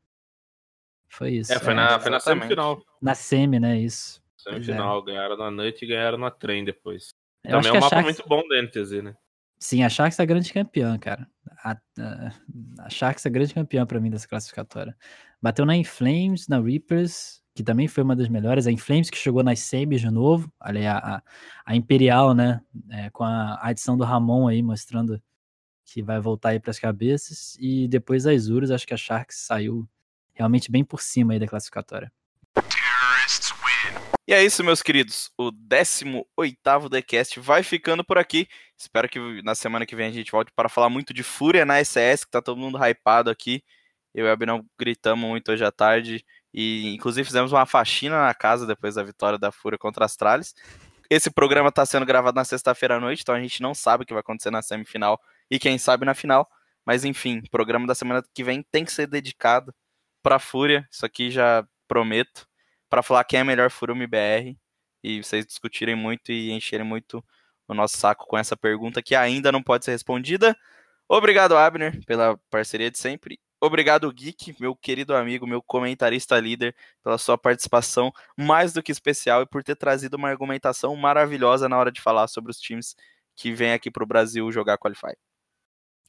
foi isso. É, foi É, na, foi na semifinal. Na semi, né? Isso. Semifinal, ganharam na noite e ganharam na trem depois. Eu Também é um mapa Sharks, muito bom da NTZ, né? Sim, a Sharks é grande campeã, cara. A, a, a Sharks é grande campeã pra mim dessa classificatória. Bateu na Inflames, na Reapers, que também foi uma das melhores. A Inflames que chegou nas semis de novo. Ali a, a, a Imperial, né? é, com a adição do Ramon aí, mostrando que vai voltar aí pras cabeças. E depois as Urus, acho que a Sharks saiu realmente bem por cima aí da classificatória. E é isso, meus queridos. O 18º TheCast vai ficando por aqui. Espero que na semana que vem a gente volte para falar muito de Fúria na SS, que tá todo mundo hypado aqui. Eu e o Abinão gritamos muito hoje à tarde. E inclusive fizemos uma faxina na casa depois da vitória da Fúria contra as Trales. Esse programa está sendo gravado na sexta-feira à noite, então a gente não sabe o que vai acontecer na semifinal e quem sabe na final. Mas enfim, o programa da semana que vem tem que ser dedicado para a Fúria. Isso aqui já prometo para falar quem é melhor Furume BR e vocês discutirem muito e encherem muito o nosso saco com essa pergunta que ainda não pode ser respondida. Obrigado, Abner, pela parceria de sempre. Obrigado, Geek, meu querido amigo, meu comentarista líder, pela sua participação mais do que especial e por ter trazido uma argumentação maravilhosa na hora de falar sobre os times que vêm aqui para o Brasil jogar Qualify.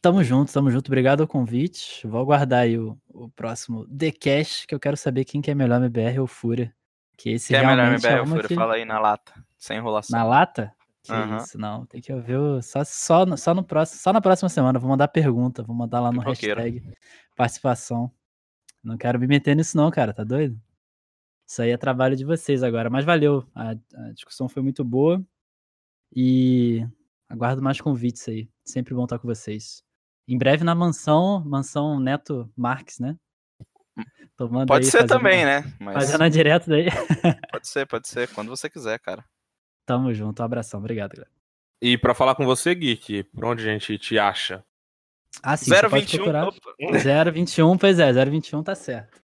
Tamo junto, tamo junto. Obrigado ao convite. Vou aguardar aí o, o próximo The Cash, que eu quero saber quem que é melhor MBR ou Fúria. Que esse Quem é melhor MBR é ou Fúria? que... Fala aí na lata, sem enrolação. Na lata? Que Aham. isso, não. Tem que ouvir o... só, só, no- só, no próximo, só na próxima semana. Vou mandar pergunta, vou mandar lá no Pipoqueiro. hashtag participação. Não quero me meter nisso não, cara. Tá doido? Isso aí é trabalho de vocês agora. Mas valeu. A, a discussão foi muito boa. E aguardo mais convites aí. Sempre bom estar com vocês. Em breve na mansão, mansão Neto Marques, né? Tomando Pode aí, ser fazendo- também, né? Mas Fazendo a direto daí. pode ser, pode ser, quando você quiser, cara. Tamo junto. Um abração. Obrigado, galera. E pra falar com você, Geek, por onde a gente te acha? Ah, sim, você pode 021. procurar. opa. 021, pois é, 021 tá certo.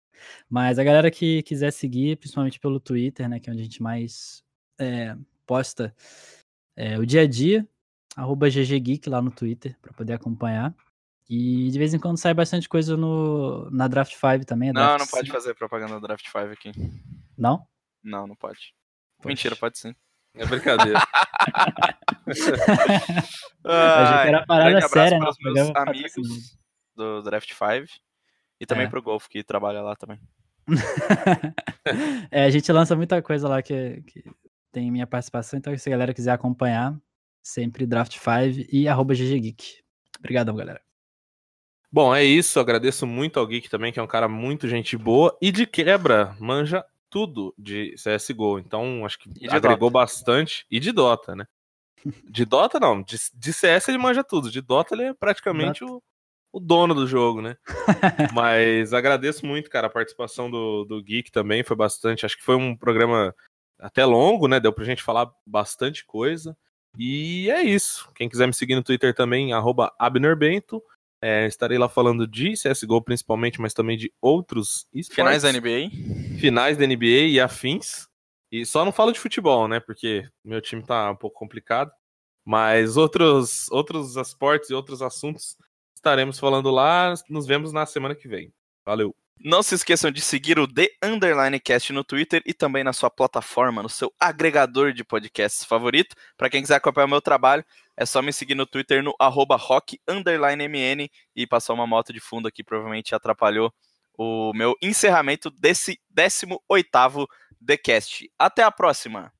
Mas a galera que quiser seguir, principalmente pelo Twitter, né, que é onde a gente mais é, posta é, o dia a dia, arroba GGGeek lá no Twitter, pra poder acompanhar. E de vez em quando sai bastante coisa no, na Draft 5 também. Não, Draft não pode 5. fazer propaganda do Draft 5 aqui. Não? Não, não pode. Poxa. Mentira, pode sim. É brincadeira. que era parada grande abraço séria, né? para os O meus amigos do Draft 5 e também É. pro Golf, que trabalha lá também. é, a gente lança muita coisa lá que, que tem minha participação, então se a galera quiser acompanhar, sempre Draft 5 e arroba GGGeek. Obrigadão, galera. Bom, é isso. Agradeço muito ao Geek também, que é um cara muito gente boa. E de quebra, manja tudo de CSGO. Então, acho que agregou bastante. E de Dota, né? De Dota, não. De, de CS ele manja tudo. De Dota ele é praticamente o, o dono do jogo, né? Mas agradeço muito, cara, a participação do, do Geek também. Foi bastante. Acho que foi um programa até longo, né? Deu pra gente falar bastante coisa. E é isso. Quem quiser me seguir no Twitter também, arroba AbnerBento. É, estarei lá falando de CSGO principalmente, mas também de outros esportes. Finais da NBA. Finais da NBA e afins. E só não falo de futebol, né? Porque meu time tá um pouco complicado. Mas outros, outros esportes e outros assuntos estaremos falando lá. Nos vemos na semana que vem. Valeu. Não se esqueçam de seguir o The Underline Cast no Twitter e também na sua plataforma, no seu agregador de podcasts favorito. Para quem quiser acompanhar o meu trabalho, é só me seguir no Twitter no arroba e passar uma moto de fundo aqui, provavelmente atrapalhou o meu encerramento desse 18º TheCast. Até a próxima!